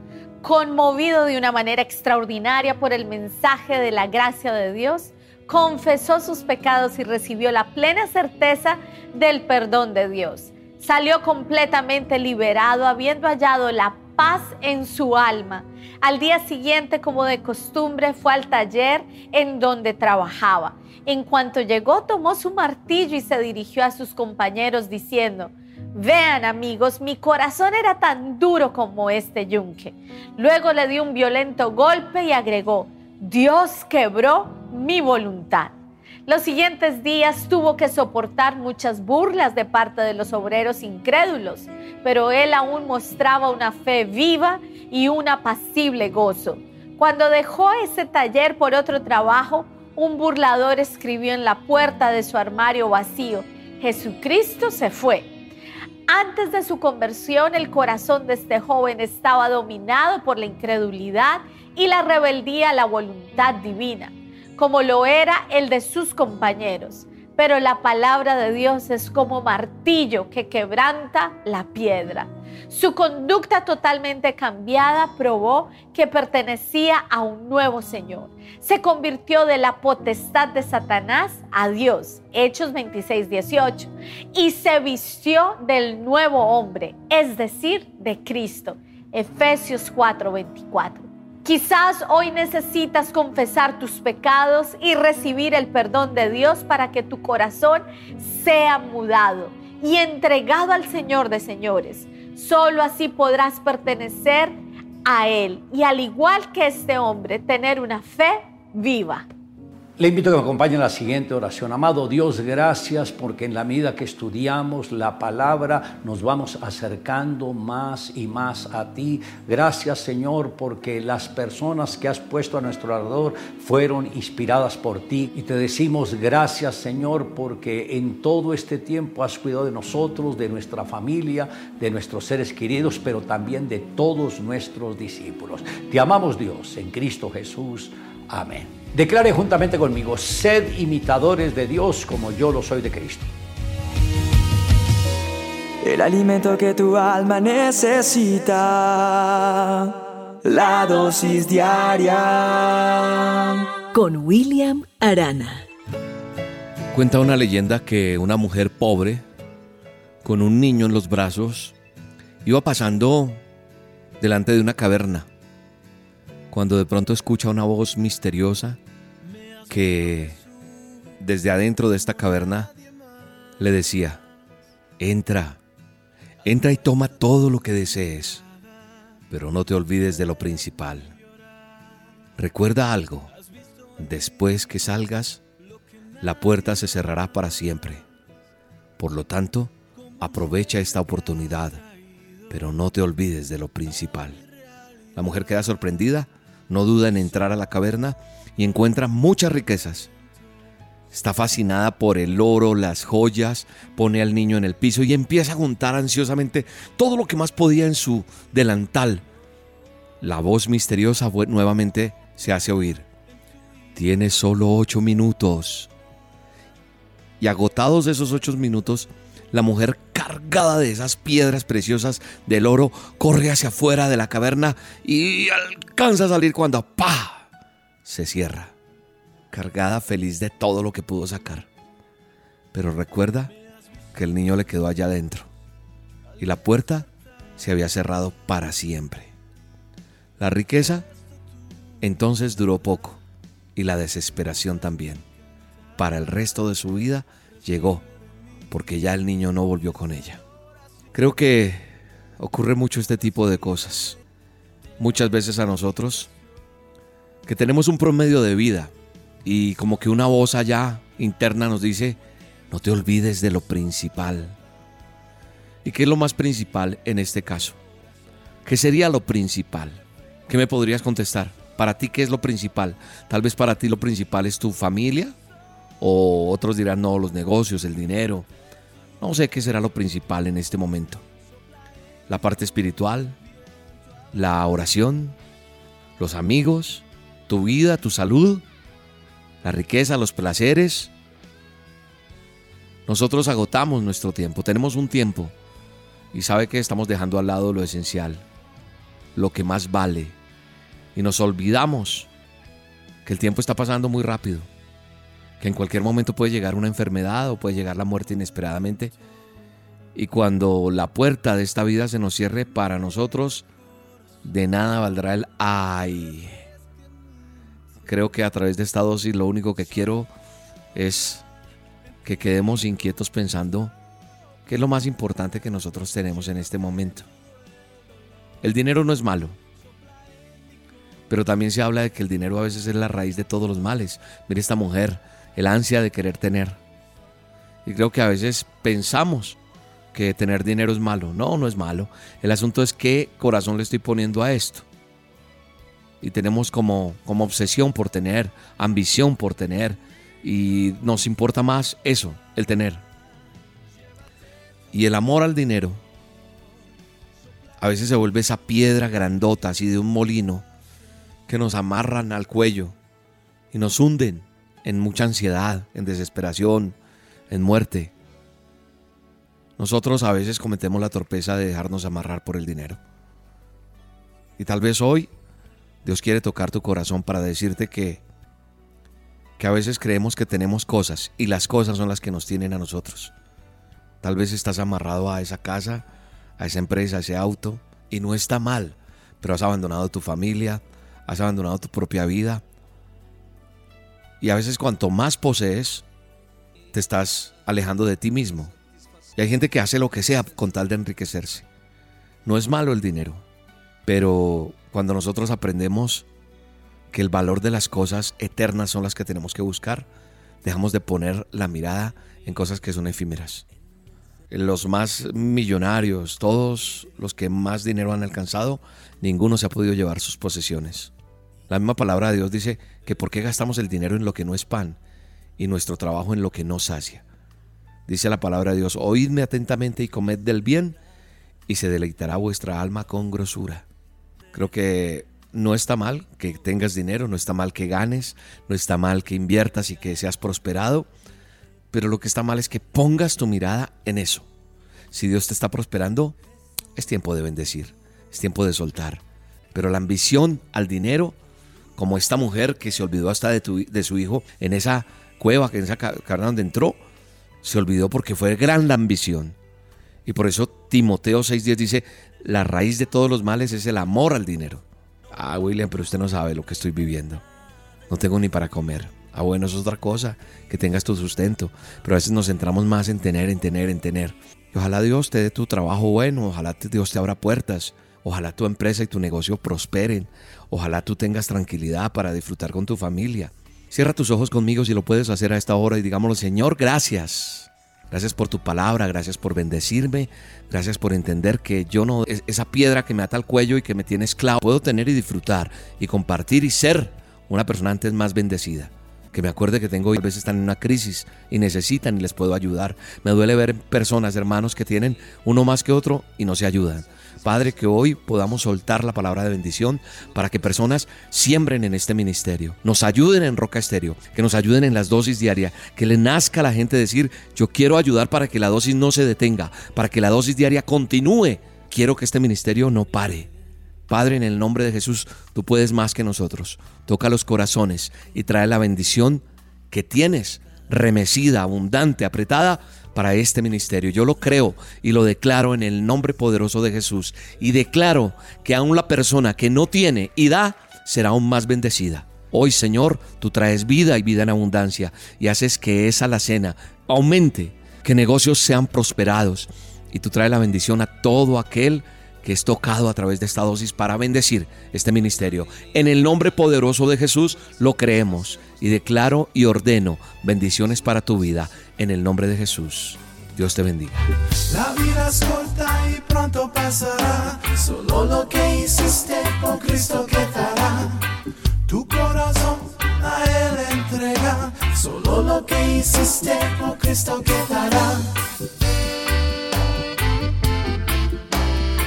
Conmovido de una manera extraordinaria por el mensaje de la gracia de Dios, confesó sus pecados y recibió la plena certeza del perdón de Dios. Salió completamente liberado, habiendo hallado la en su alma. Al día siguiente, como de costumbre, fue al taller en donde trabajaba. En cuanto llegó, tomó su martillo y se dirigió a sus compañeros diciendo, Vean amigos, mi corazón era tan duro como este yunque. Luego le dio un violento golpe y agregó, Dios quebró mi voluntad. Los siguientes días tuvo que soportar muchas burlas de parte de los obreros incrédulos, pero él aún mostraba una fe viva y un apacible gozo. Cuando dejó ese taller por otro trabajo, un burlador escribió en la puerta de su armario vacío, Jesucristo se fue. Antes de su conversión, el corazón de este joven estaba dominado por la incredulidad y la rebeldía a la voluntad divina, como lo era el de sus compañeros pero la palabra de Dios es como martillo que quebranta la piedra. Su conducta totalmente cambiada probó que pertenecía a un nuevo Señor. Se convirtió de la potestad de Satanás a Dios, Hechos 26, 18, y se vistió del nuevo hombre, es decir, de Cristo, Efesios 4, 24. Quizás hoy necesitas confesar tus pecados y recibir el perdón de Dios para que tu corazón sea mudado y entregado al Señor de señores. Solo así podrás pertenecer a Él y al igual que este hombre, tener una fe viva.
Le invito a que me acompañe en la siguiente oración. Amado Dios, gracias porque en la medida que estudiamos la palabra nos vamos acercando más y más a ti. Gracias Señor porque las personas que has puesto a nuestro alrededor fueron inspiradas por ti. Y te decimos gracias Señor porque en todo este tiempo has cuidado de nosotros, de nuestra familia, de nuestros seres queridos, pero también de todos nuestros discípulos. Te amamos Dios en Cristo Jesús. Amén. Declare juntamente conmigo, sed imitadores de Dios como yo lo soy de Cristo.
El alimento que tu alma necesita, la dosis diaria.
Con William Arana.
Cuenta una leyenda que una mujer pobre, con un niño en los brazos, iba pasando delante de una caverna, cuando de pronto escucha una voz misteriosa que desde adentro de esta caverna le decía, entra, entra y toma todo lo que desees, pero no te olvides de lo principal. Recuerda algo, después que salgas, la puerta se cerrará para siempre. Por lo tanto, aprovecha esta oportunidad, pero no te olvides de lo principal. La mujer queda sorprendida, no duda en entrar a la caverna y encuentra muchas riquezas. Está fascinada por el oro, las joyas, pone al niño en el piso y empieza a juntar ansiosamente todo lo que más podía en su delantal. La voz misteriosa nuevamente se hace oír. Tienes solo ocho minutos. Y agotados esos ocho minutos, la mujer cargada de esas piedras preciosas del oro corre hacia afuera de la caverna y alcanza a salir cuando ¡pa! Se cierra, cargada feliz de todo lo que pudo sacar. Pero recuerda que el niño le quedó allá adentro y la puerta se había cerrado para siempre. La riqueza entonces duró poco y la desesperación también. Para el resto de su vida llegó porque ya el niño no volvió con ella. Creo que ocurre mucho este tipo de cosas. Muchas veces a nosotros que tenemos un promedio de vida y como que una voz allá interna nos dice, no te olvides de lo principal. ¿Y qué es lo más principal en este caso? ¿Qué sería lo principal? ¿Qué me podrías contestar? Para ti, ¿qué es lo principal? Tal vez para ti lo principal es tu familia, o otros dirán, no, los negocios, el dinero. No sé qué será lo principal en este momento. La parte espiritual, la oración, los amigos, tu vida, tu salud, la riqueza, los placeres. Nosotros agotamos nuestro tiempo, tenemos un tiempo y sabe que estamos dejando al lado lo esencial, lo que más vale. Y nos olvidamos que el tiempo está pasando muy rápido, que en cualquier momento puede llegar una enfermedad o puede llegar la muerte inesperadamente. Y cuando la puerta de esta vida se nos cierre para nosotros, de nada valdrá el ay. Creo que a través de esta dosis lo único que quiero es que quedemos inquietos pensando qué es lo más importante que nosotros tenemos en este momento. El dinero no es malo, pero también se habla de que el dinero a veces es la raíz de todos los males. Mire esta mujer, el ansia de querer tener. Y creo que a veces pensamos que tener dinero es malo. No, no es malo. El asunto es qué corazón le estoy poniendo a esto. Y tenemos como, como obsesión por tener, ambición por tener. Y nos importa más eso, el tener. Y el amor al dinero a veces se vuelve esa piedra grandota, así de un molino, que nos amarran al cuello y nos hunden en mucha ansiedad, en desesperación, en muerte. Nosotros a veces cometemos la torpeza de dejarnos amarrar por el dinero. Y tal vez hoy Dios quiere tocar tu corazón para decirte que que a veces creemos que tenemos cosas y las cosas son las que nos tienen a nosotros. Tal vez estás amarrado a esa casa, a esa empresa, a ese auto y no está mal, pero has abandonado tu familia, has abandonado tu propia vida. Y a veces cuanto más posees, te estás alejando de ti mismo. Y hay gente que hace lo que sea con tal de enriquecerse. No es malo el dinero, pero cuando nosotros aprendemos que el valor de las cosas eternas son las que tenemos que buscar, dejamos de poner la mirada en cosas que son efímeras. Los más millonarios, todos los que más dinero han alcanzado, ninguno se ha podido llevar sus posesiones. La misma palabra de Dios dice que por qué gastamos el dinero en lo que no es pan y nuestro trabajo en lo que no sacia. Dice la palabra de Dios, oídme atentamente y comed del bien y se deleitará vuestra alma con grosura. Creo que no está mal que tengas dinero, no está mal que ganes, no está mal que inviertas y que seas prosperado, pero lo que está mal es que pongas tu mirada en eso. Si Dios te está prosperando, es tiempo de bendecir, es tiempo de soltar. Pero la ambición al dinero, como esta mujer que se olvidó hasta de, de su hijo en esa cueva, en esa caverna donde entró, se olvidó porque fue gran la ambición. Y por eso Timoteo 6:10 dice, la raíz de todos los males es el amor al dinero. Ah, William, pero usted no sabe lo que estoy viviendo. No tengo ni para comer. Ah, bueno, eso es otra cosa, que tengas tu sustento. Pero a veces nos centramos más en tener, en tener, en tener. Ojalá Dios te dé tu trabajo bueno, ojalá Dios te abra puertas, ojalá tu empresa y tu negocio prosperen, ojalá tú tengas tranquilidad para disfrutar con tu familia. Cierra tus ojos conmigo si lo puedes hacer a esta hora y digámoslo, Señor, gracias. Gracias por tu palabra, gracias por bendecirme, gracias por entender que yo no, esa piedra que me ata al cuello y que me tiene esclavo, puedo tener y disfrutar y compartir y ser una persona antes más bendecida. Que me acuerde que tengo, a veces están en una crisis y necesitan y les puedo ayudar. Me duele ver personas, hermanos, que tienen uno más que otro y no se ayudan. Padre, que hoy podamos soltar la palabra de bendición para que personas siembren en este ministerio, nos ayuden en Roca Estéreo, que nos ayuden en las dosis diarias, que le nazca a la gente decir, yo quiero ayudar para que la dosis no se detenga, para que la dosis diaria continúe. Quiero que este ministerio no pare. Padre, en el nombre de Jesús, tú puedes más que nosotros. Toca los corazones y trae la bendición que tienes, remecida, abundante, apretada para este ministerio. Yo lo creo y lo declaro en el nombre poderoso de Jesús. Y declaro que aún la persona que no tiene y da será aún más bendecida. Hoy, Señor, tú traes vida y vida en abundancia y haces que esa alacena aumente, que negocios sean prosperados y tú traes la bendición a todo aquel que es tocado a través de esta dosis para bendecir este ministerio. En el nombre poderoso de Jesús lo creemos y declaro y ordeno bendiciones para tu vida en el nombre de Jesús. Dios te bendiga.
La vida es corta pronto pasará. Solo lo que hiciste con Cristo quedará. Tu corazón a Él entrega. Solo lo que hiciste con Cristo quedará.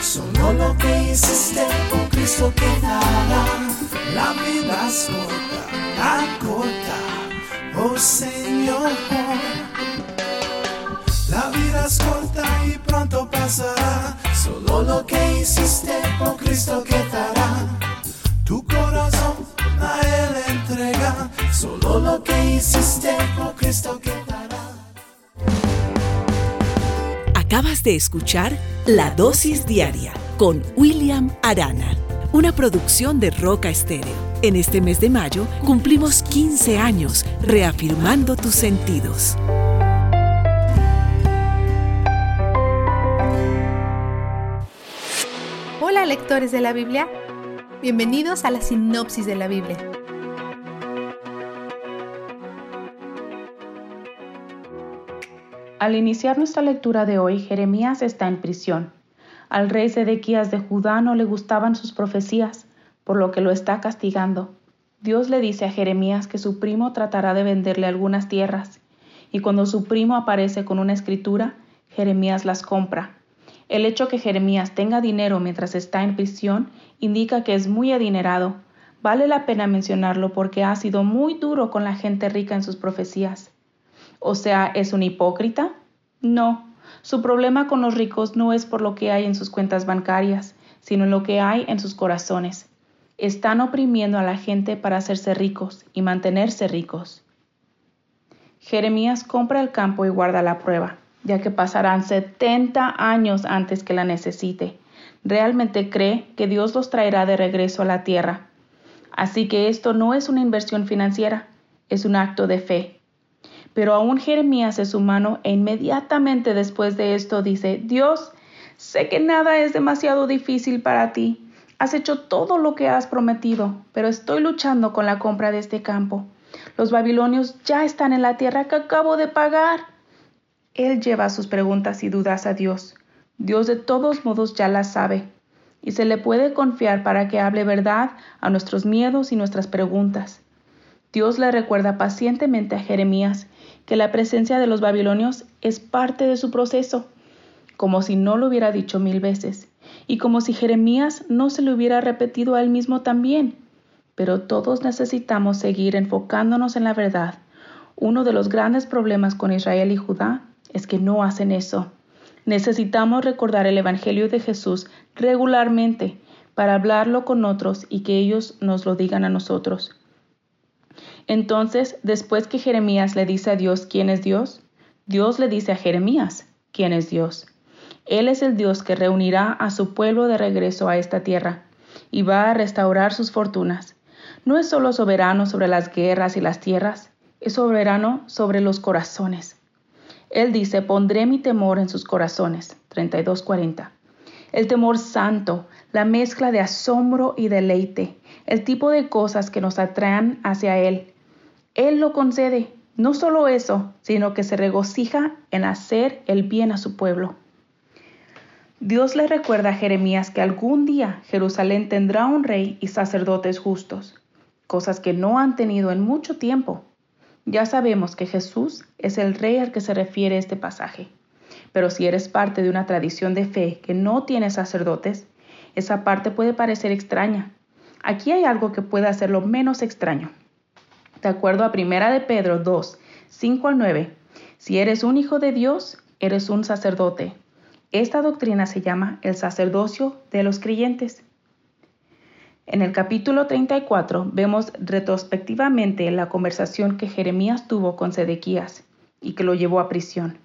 Solo lo que hiciste con Cristo quedará. La vida es corta, tan oh Señor. La vida es corta y pronto pasará. Solo lo que hiciste con Cristo quedará. Tu corazón a Él entrega. Solo lo que hiciste con Cristo quedará.
Acabas de escuchar La Dosis Diaria con William Arana, una producción de Roca Estéreo. En este mes de mayo cumplimos 15 años reafirmando tus sentidos.
Hola lectores de la Biblia, bienvenidos a la sinopsis de la Biblia.
Al iniciar nuestra lectura de hoy, Jeremías está en prisión. Al rey Sedequías de Judá no le gustaban sus profecías, por lo que lo está castigando. Dios le dice a Jeremías que su primo tratará de venderle algunas tierras, y cuando su primo aparece con una escritura, Jeremías las compra. El hecho que Jeremías tenga dinero mientras está en prisión indica que es muy adinerado. Vale la pena mencionarlo porque ha sido muy duro con la gente rica en sus profecías. O sea, ¿es un hipócrita? No. Su problema con los ricos no es por lo que hay en sus cuentas bancarias, sino en lo que hay en sus corazones. Están oprimiendo a la gente para hacerse ricos y mantenerse ricos. Jeremías compra el campo y guarda la prueba ya que pasarán 70 años antes que la necesite. Realmente cree que Dios los traerá de regreso a la tierra. Así que esto no es una inversión financiera, es un acto de fe. Pero aún Jeremías es humano e inmediatamente después de esto dice, Dios, sé que nada es demasiado difícil para ti. Has hecho todo lo que has prometido, pero estoy luchando con la compra de este campo. Los babilonios ya están en la tierra que acabo de pagar. Él lleva sus preguntas y dudas a Dios. Dios de todos modos ya las sabe y se le puede confiar para que hable verdad a nuestros miedos y nuestras preguntas. Dios le recuerda pacientemente a Jeremías que la presencia de los babilonios es parte de su proceso, como si no lo hubiera dicho mil veces, y como si Jeremías no se lo hubiera repetido a él mismo también. Pero todos necesitamos seguir enfocándonos en la verdad. Uno de los grandes problemas con Israel y Judá es que no hacen eso. Necesitamos recordar el Evangelio de Jesús regularmente para hablarlo con otros y que ellos nos lo digan a nosotros. Entonces, después que Jeremías le dice a Dios quién es Dios, Dios le dice a Jeremías quién es Dios. Él es el Dios que reunirá a su pueblo de regreso a esta tierra y va a restaurar sus fortunas. No es solo soberano sobre las guerras y las tierras, es soberano sobre los corazones. Él dice, pondré mi temor en sus corazones. 32:40. El temor santo, la mezcla de asombro y deleite, el tipo de cosas que nos atraen hacia Él. Él lo concede. No solo eso, sino que se regocija en hacer el bien a su pueblo. Dios le recuerda a Jeremías que algún día Jerusalén tendrá un rey y sacerdotes justos, cosas que no han tenido en mucho tiempo. Ya sabemos que Jesús es el rey al que se refiere este pasaje. Pero si eres parte de una tradición de fe que no tiene sacerdotes, esa parte puede parecer extraña. Aquí hay algo que puede hacerlo menos extraño. De acuerdo a 1 de Pedro 2, 5 al 9, si eres un hijo de Dios, eres un sacerdote. Esta doctrina se llama el sacerdocio de los creyentes. En el capítulo 34 vemos retrospectivamente la conversación que Jeremías tuvo con Sedequías y que lo llevó a prisión.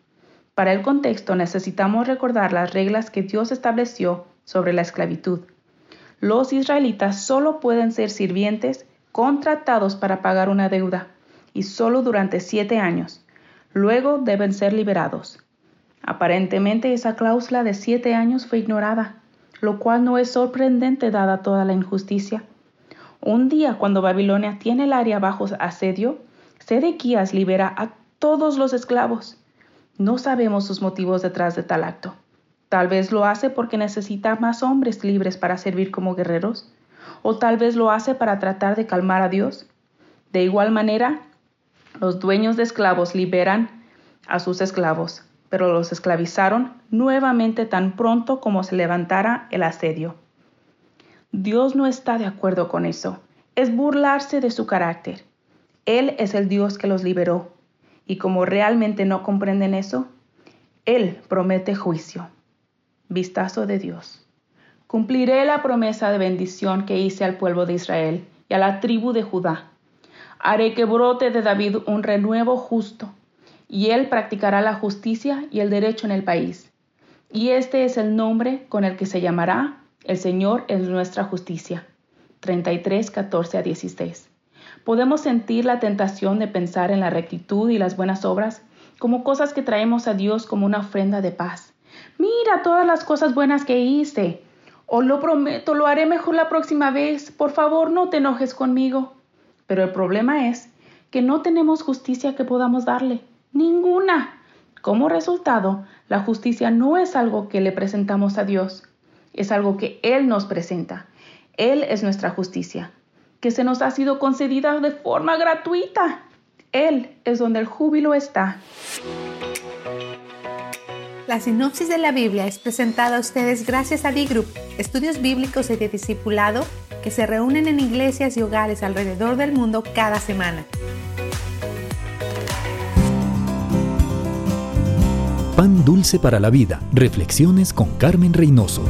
Para el contexto necesitamos recordar las reglas que Dios estableció sobre la esclavitud. Los israelitas solo pueden ser sirvientes contratados para pagar una deuda y solo durante siete años. Luego deben ser liberados. Aparentemente esa cláusula de siete años fue ignorada lo cual no es sorprendente dada toda la injusticia. Un día, cuando Babilonia tiene el área bajo asedio, Sedequías libera a todos los esclavos. No sabemos sus motivos detrás de tal acto. Tal vez lo hace porque necesita más hombres libres para servir como guerreros. O tal vez lo hace para tratar de calmar a Dios. De igual manera, los dueños de esclavos liberan a sus esclavos, pero los esclavizaron nuevamente tan pronto como se levantara el asedio. Dios no está de acuerdo con eso. Es burlarse de su carácter. Él es el Dios que los liberó. Y como realmente no comprenden eso, Él promete juicio. Vistazo de Dios. Cumpliré la promesa de bendición que hice al pueblo de Israel y a la tribu de Judá. Haré que brote de David un renuevo justo, y él practicará la justicia y el derecho en el país. Y este es el nombre con el que se llamará El Señor es nuestra justicia. 33, 14 a 16. Podemos sentir la tentación de pensar en la rectitud y las buenas obras como cosas que traemos a Dios como una ofrenda de paz. Mira todas las cosas buenas que hice. O lo prometo, lo haré mejor la próxima vez. Por favor, no te enojes conmigo. Pero el problema es que no tenemos justicia que podamos darle. Ninguna. Como resultado, la justicia no es algo que le presentamos a Dios. Es algo que Él nos presenta. Él es nuestra justicia, que se nos ha sido concedida de forma gratuita. Él es donde el júbilo está.
La sinopsis de la Biblia es presentada a ustedes gracias a D-Group, estudios bíblicos y de discipulado que se reúnen en iglesias y hogares alrededor del mundo cada semana.
Pan dulce para la vida. Reflexiones con Carmen Reynoso.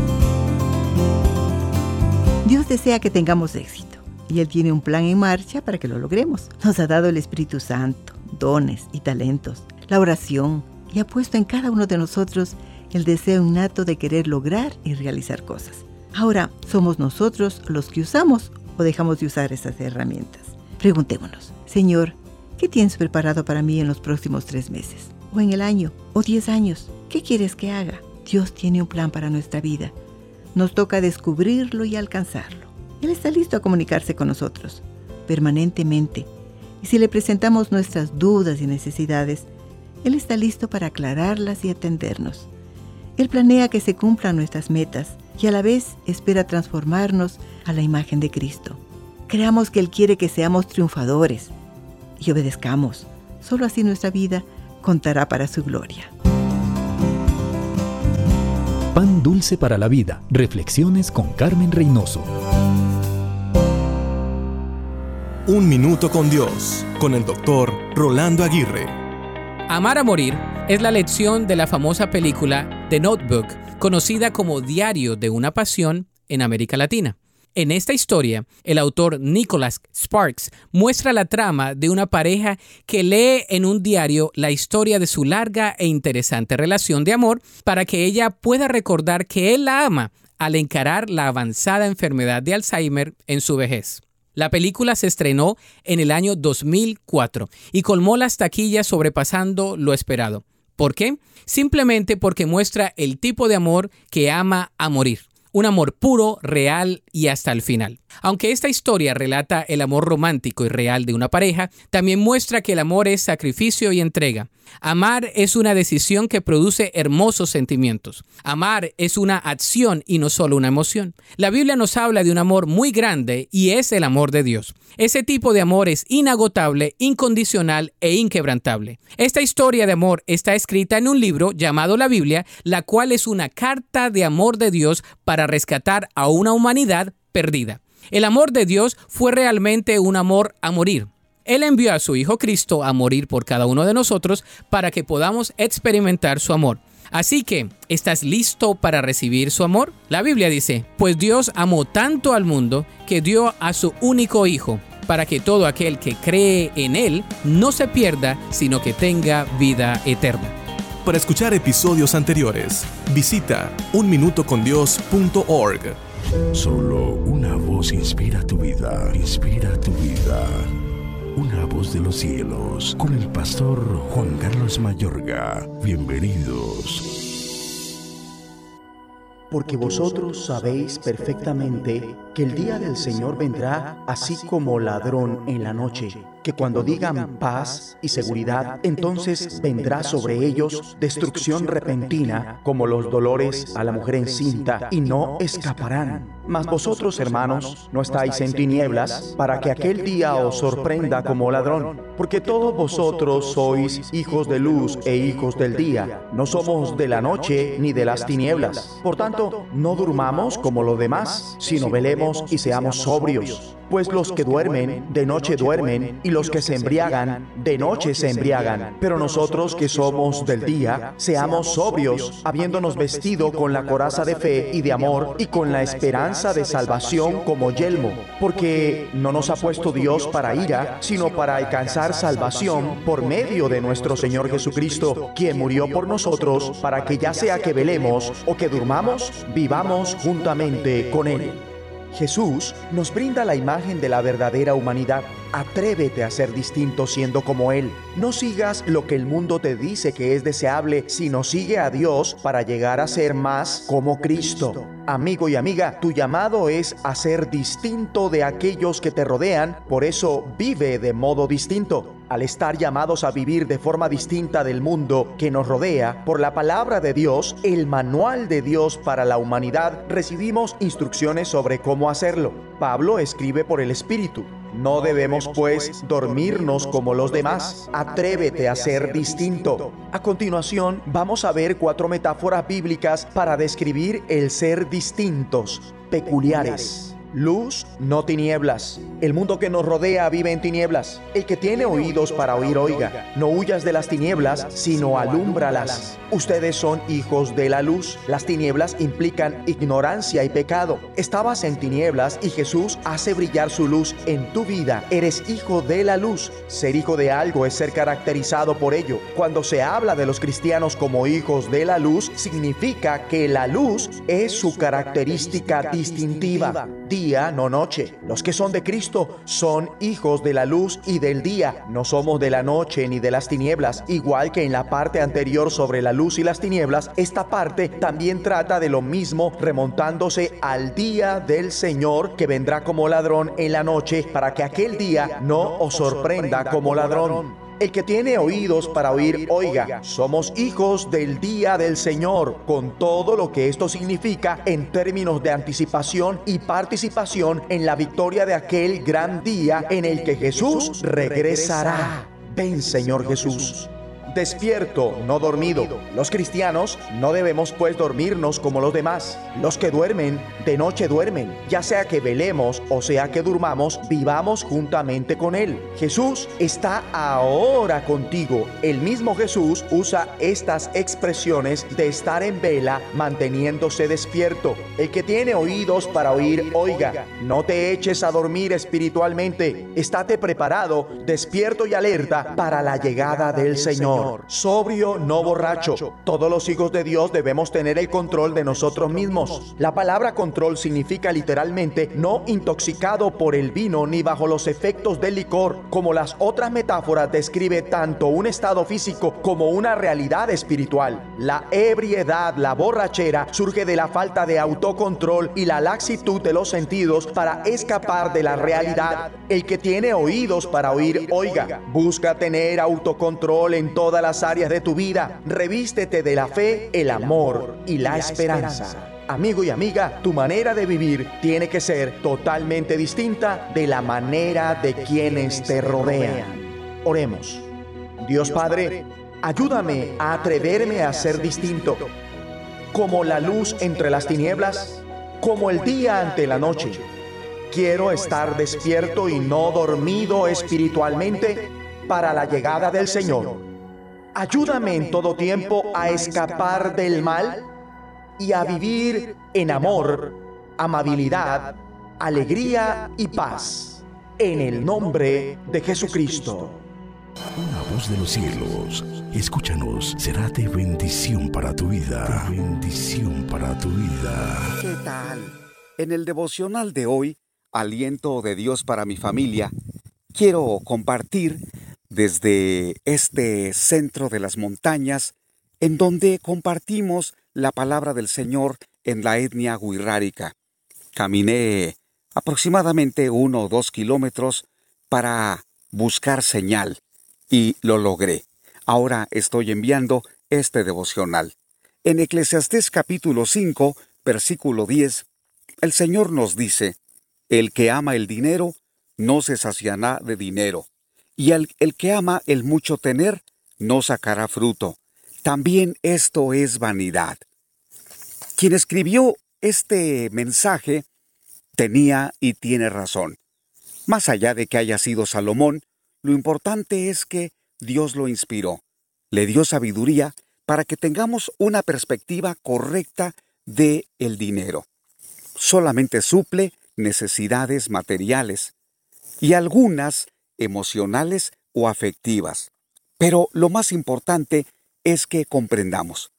Dios desea que tengamos éxito y Él tiene un plan en marcha para que lo logremos. Nos ha dado el Espíritu Santo, dones y talentos, la oración, y ha puesto en cada uno de nosotros el deseo innato de querer lograr y realizar cosas. Ahora, ¿somos nosotros los que usamos o dejamos de usar esas herramientas? Preguntémonos, Señor, ¿qué tienes preparado para mí en los próximos tres meses? ¿O en el año? ¿O diez años? ¿Qué quieres que haga? Dios tiene un plan para nuestra vida. Nos toca descubrirlo y alcanzarlo. Él está listo a comunicarse con nosotros, permanentemente. Y si le presentamos nuestras dudas y necesidades, él está listo para aclararlas y atendernos. Él planea que se cumplan nuestras metas y a la vez espera transformarnos a la imagen de Cristo. Creamos que Él quiere que seamos triunfadores y obedezcamos. Solo así nuestra vida contará para su gloria.
Pan dulce para la vida. Reflexiones con Carmen Reynoso.
Un minuto con Dios, con el doctor Rolando Aguirre.
Amar a morir es la lección de la famosa película The Notebook, conocida como Diario de una Pasión en América Latina. En esta historia, el autor Nicholas Sparks muestra la trama de una pareja que lee en un diario la historia de su larga e interesante relación de amor para que ella pueda recordar que él la ama al encarar la avanzada enfermedad de Alzheimer en su vejez. La película se estrenó en el año 2004 y colmó las taquillas sobrepasando lo esperado. ¿Por qué? Simplemente porque muestra el tipo de amor que ama a morir. Un amor puro, real y hasta el final. Aunque esta historia relata el amor romántico y real de una pareja, también muestra que el amor es sacrificio y entrega. Amar es una decisión que produce hermosos sentimientos. Amar es una acción y no solo una emoción. La Biblia nos habla de un amor muy grande y es el amor de Dios. Ese tipo de amor es inagotable, incondicional e inquebrantable. Esta historia de amor está escrita en un libro llamado la Biblia, la cual es una carta de amor de Dios para rescatar a una humanidad perdida. El amor de Dios fue realmente un amor a morir. Él envió a su Hijo Cristo a morir por cada uno de nosotros para que podamos experimentar su amor. Así que, ¿estás listo para recibir su amor? La Biblia dice, pues Dios amó tanto al mundo que dio a su único Hijo, para que todo aquel que cree en Él no se pierda, sino que tenga vida eterna.
Para escuchar episodios anteriores, visita unminutocondios.org.
Solo una voz inspira tu vida, inspira tu vida. Una voz de los cielos, con el pastor Juan Carlos Mayorga. Bienvenidos.
Porque vosotros sabéis perfectamente que el día del Señor vendrá así como ladrón en la noche que cuando digan paz y seguridad, entonces vendrá sobre ellos destrucción repentina, como los dolores a la mujer encinta, y no escaparán. Mas vosotros, hermanos, no estáis en tinieblas, para que aquel día os sorprenda como ladrón, porque todos vosotros sois hijos de luz e hijos del día. No somos de la noche ni de las tinieblas. Por tanto, no durmamos como los demás, sino velemos y seamos sobrios. Pues los que duermen, de noche duermen, y los que se embriagan, de noche se embriagan. Pero nosotros que somos del día, seamos sobrios, habiéndonos vestido con la coraza de fe y de amor, y con la esperanza de salvación como yelmo. Porque no nos ha puesto Dios para ira, sino para alcanzar salvación por medio de nuestro Señor Jesucristo, quien murió por nosotros, para que ya sea que velemos o que durmamos, vivamos juntamente con Él. Jesús nos brinda la imagen de la verdadera humanidad. Atrévete a ser distinto siendo como Él. No sigas lo que el mundo te dice que es deseable, sino sigue a Dios para llegar a ser más como Cristo. Amigo y amiga, tu llamado es a ser distinto de aquellos que te rodean, por eso vive de modo distinto. Al estar llamados a vivir de forma distinta del mundo que nos rodea, por la palabra de Dios, el manual de Dios para la humanidad, recibimos instrucciones sobre cómo hacerlo. Pablo escribe por el Espíritu. No debemos, pues, dormirnos como los demás. Atrévete a ser distinto. A continuación, vamos a ver cuatro metáforas bíblicas para describir el ser distintos, peculiares. Luz, no tinieblas. El mundo que nos rodea vive en tinieblas. El que tiene oídos para oír, oiga. No huyas de las tinieblas, sino alúmbralas. Ustedes son hijos de la luz. Las tinieblas implican ignorancia y pecado. Estabas en tinieblas y Jesús hace brillar su luz en tu vida. Eres hijo de la luz. Ser hijo de algo es ser caracterizado por ello. Cuando se habla de los cristianos como hijos de la luz, significa que la luz es su característica distintiva día, no noche. Los que son de Cristo son hijos de la luz y del día. No somos de la noche ni de las tinieblas. Igual que en la parte anterior sobre la luz y las tinieblas, esta parte también trata de lo mismo remontándose al día del Señor que vendrá como ladrón en la noche para que aquel día no os sorprenda como ladrón. El que tiene oídos para oír, oiga, somos hijos del día del Señor, con todo lo que esto significa en términos de anticipación y participación en la victoria de aquel gran día en el que Jesús regresará. Ven Señor Jesús despierto, no dormido. Los cristianos no debemos pues dormirnos como los demás. Los que duermen, de noche duermen. Ya sea que velemos o sea que durmamos, vivamos juntamente con Él. Jesús está ahora contigo. El mismo Jesús usa estas expresiones de estar en vela manteniéndose despierto. El que tiene oídos para oír, oiga. No te eches a dormir espiritualmente. Estate preparado, despierto y alerta para la llegada del Señor sobrio, no borracho. Todos los hijos de Dios debemos tener el control de nosotros mismos. La palabra control significa literalmente no intoxicado por el vino ni bajo los efectos del licor, como las otras metáforas describe tanto un estado físico como una realidad espiritual. La ebriedad, la borrachera, surge de la falta de autocontrol y la laxitud de los sentidos para escapar de la realidad. El que tiene oídos para oír, oiga, busca tener autocontrol en todo todas las áreas de tu vida. Revístete de la fe, el amor y la esperanza. Amigo y amiga, tu manera de vivir tiene que ser totalmente distinta de la manera de quienes te rodean. Oremos. Dios Padre, ayúdame a atreverme a ser distinto, como la luz entre las tinieblas, como el día ante la noche. Quiero estar despierto y no dormido espiritualmente para la llegada del Señor Ayúdame en todo tiempo a escapar del mal y a vivir en amor, amabilidad, alegría y paz. En el nombre de Jesucristo.
Una voz de los cielos, escúchanos, será de bendición para tu vida. De bendición para tu vida.
¿Qué tal? En el devocional de hoy, Aliento de Dios para mi familia, quiero compartir desde este centro de las montañas, en donde compartimos la palabra del Señor en la etnia guirrárica. Caminé aproximadamente uno o dos kilómetros para buscar señal y lo logré. Ahora estoy enviando este devocional. En Eclesiastés capítulo 5, versículo 10, el Señor nos dice, El que ama el dinero no se saciará de dinero, y el, el que ama el mucho tener no sacará fruto. También esto es vanidad. Quien escribió este mensaje tenía y tiene razón. Más allá de que haya sido Salomón, lo importante es que Dios lo inspiró, le dio sabiduría para que tengamos una perspectiva correcta de el dinero. Solamente suple necesidades materiales y algunas emocionales o afectivas. Pero lo más importante es que comprendamos.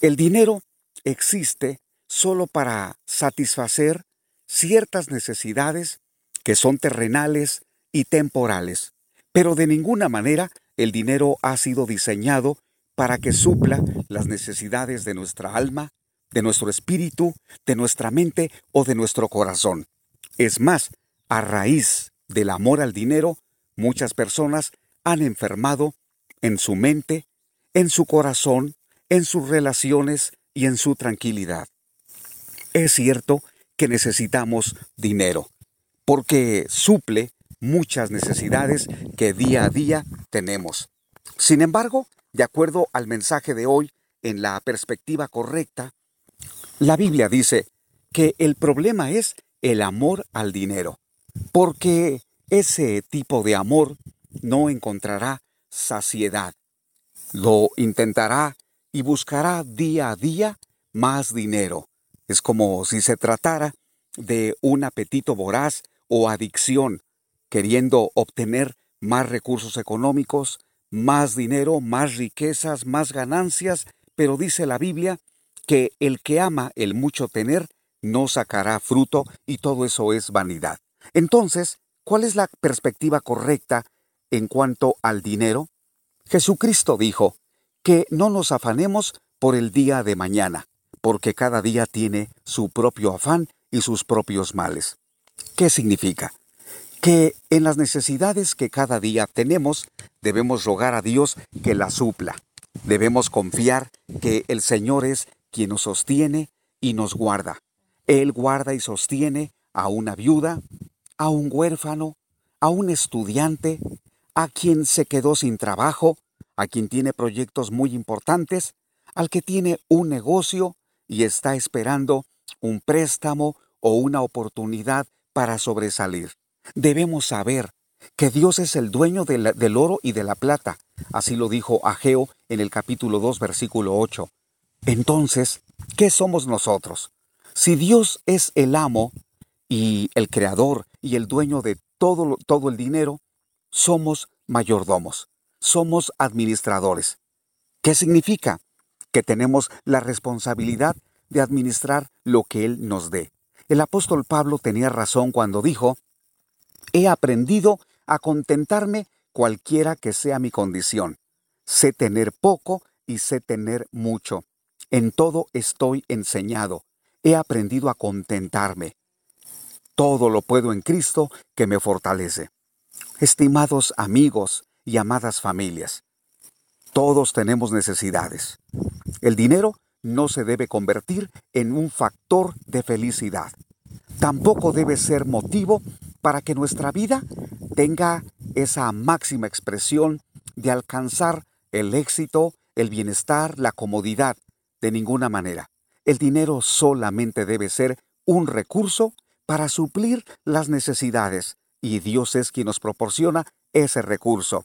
El dinero existe solo para satisfacer ciertas necesidades que son terrenales y temporales, pero de ninguna manera el dinero ha sido diseñado para que supla las necesidades de nuestra alma, de nuestro espíritu, de nuestra mente o de nuestro corazón. Es más, a raíz del amor al dinero, muchas personas han enfermado en su mente, en su corazón, en sus relaciones y en su tranquilidad. Es cierto que necesitamos dinero, porque suple muchas necesidades que día a día tenemos. Sin embargo, de acuerdo al mensaje de hoy, en la perspectiva correcta, la Biblia dice que el problema es el amor al dinero, porque ese tipo de amor no encontrará saciedad. Lo intentará y buscará día a día más dinero, es como si se tratara de un apetito voraz o adicción, queriendo obtener más recursos económicos, más dinero, más riquezas, más ganancias, pero dice la Biblia que el que ama el mucho tener no sacará fruto y todo eso es vanidad. Entonces, ¿cuál es la perspectiva correcta en cuanto al dinero? Jesucristo dijo que no nos afanemos por el día de mañana, porque cada día tiene su propio afán y sus propios males. ¿Qué significa? Que en las necesidades que cada día tenemos debemos rogar a Dios que las supla. Debemos confiar que el Señor es quien nos sostiene y nos guarda. Él guarda y sostiene a una viuda, a un huérfano, a un estudiante, a quien se quedó sin trabajo, a quien tiene proyectos muy importantes, al que tiene un negocio, y está esperando un préstamo o una oportunidad para sobresalir. Debemos saber que Dios es el dueño del oro y de la plata. Así lo dijo Ageo en el capítulo 2, versículo 8. Entonces, ¿qué somos nosotros? Si Dios es el amo y el creador y el dueño de todo, todo el dinero, somos mayordomos, somos administradores. ¿Qué significa? que tenemos la responsabilidad de administrar lo que Él nos dé. El apóstol Pablo tenía razón cuando dijo, He aprendido a contentarme cualquiera que sea mi condición. Sé tener poco y sé tener mucho. En todo estoy enseñado. He aprendido a contentarme. Todo lo puedo en Cristo que me fortalece. Estimados amigos y amadas familias, todos tenemos necesidades. El dinero no se debe convertir en un factor de felicidad. Tampoco debe ser motivo para que nuestra vida tenga esa máxima expresión de alcanzar el éxito, el bienestar, la comodidad. De ninguna manera. El dinero solamente debe ser un recurso para suplir las necesidades y Dios es quien nos proporciona ese recurso.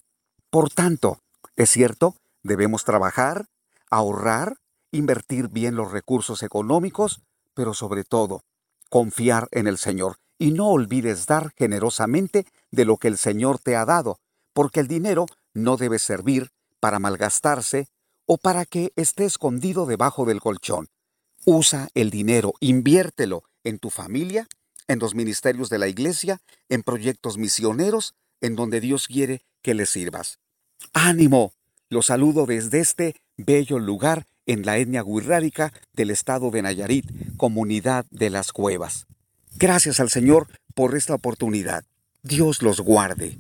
Por tanto, es cierto, debemos trabajar, ahorrar, invertir bien los recursos económicos, pero sobre todo, confiar en el Señor. Y no olvides dar generosamente de lo que el Señor te ha dado, porque el dinero no debe servir para malgastarse o para que esté escondido debajo del colchón. Usa el dinero, inviértelo en tu familia, en los ministerios de la iglesia, en proyectos misioneros, en donde Dios quiere que le sirvas. Ánimo, los saludo desde este bello lugar en la etnia guirrárica del estado de Nayarit, comunidad de las cuevas. Gracias al Señor por esta oportunidad. Dios los guarde.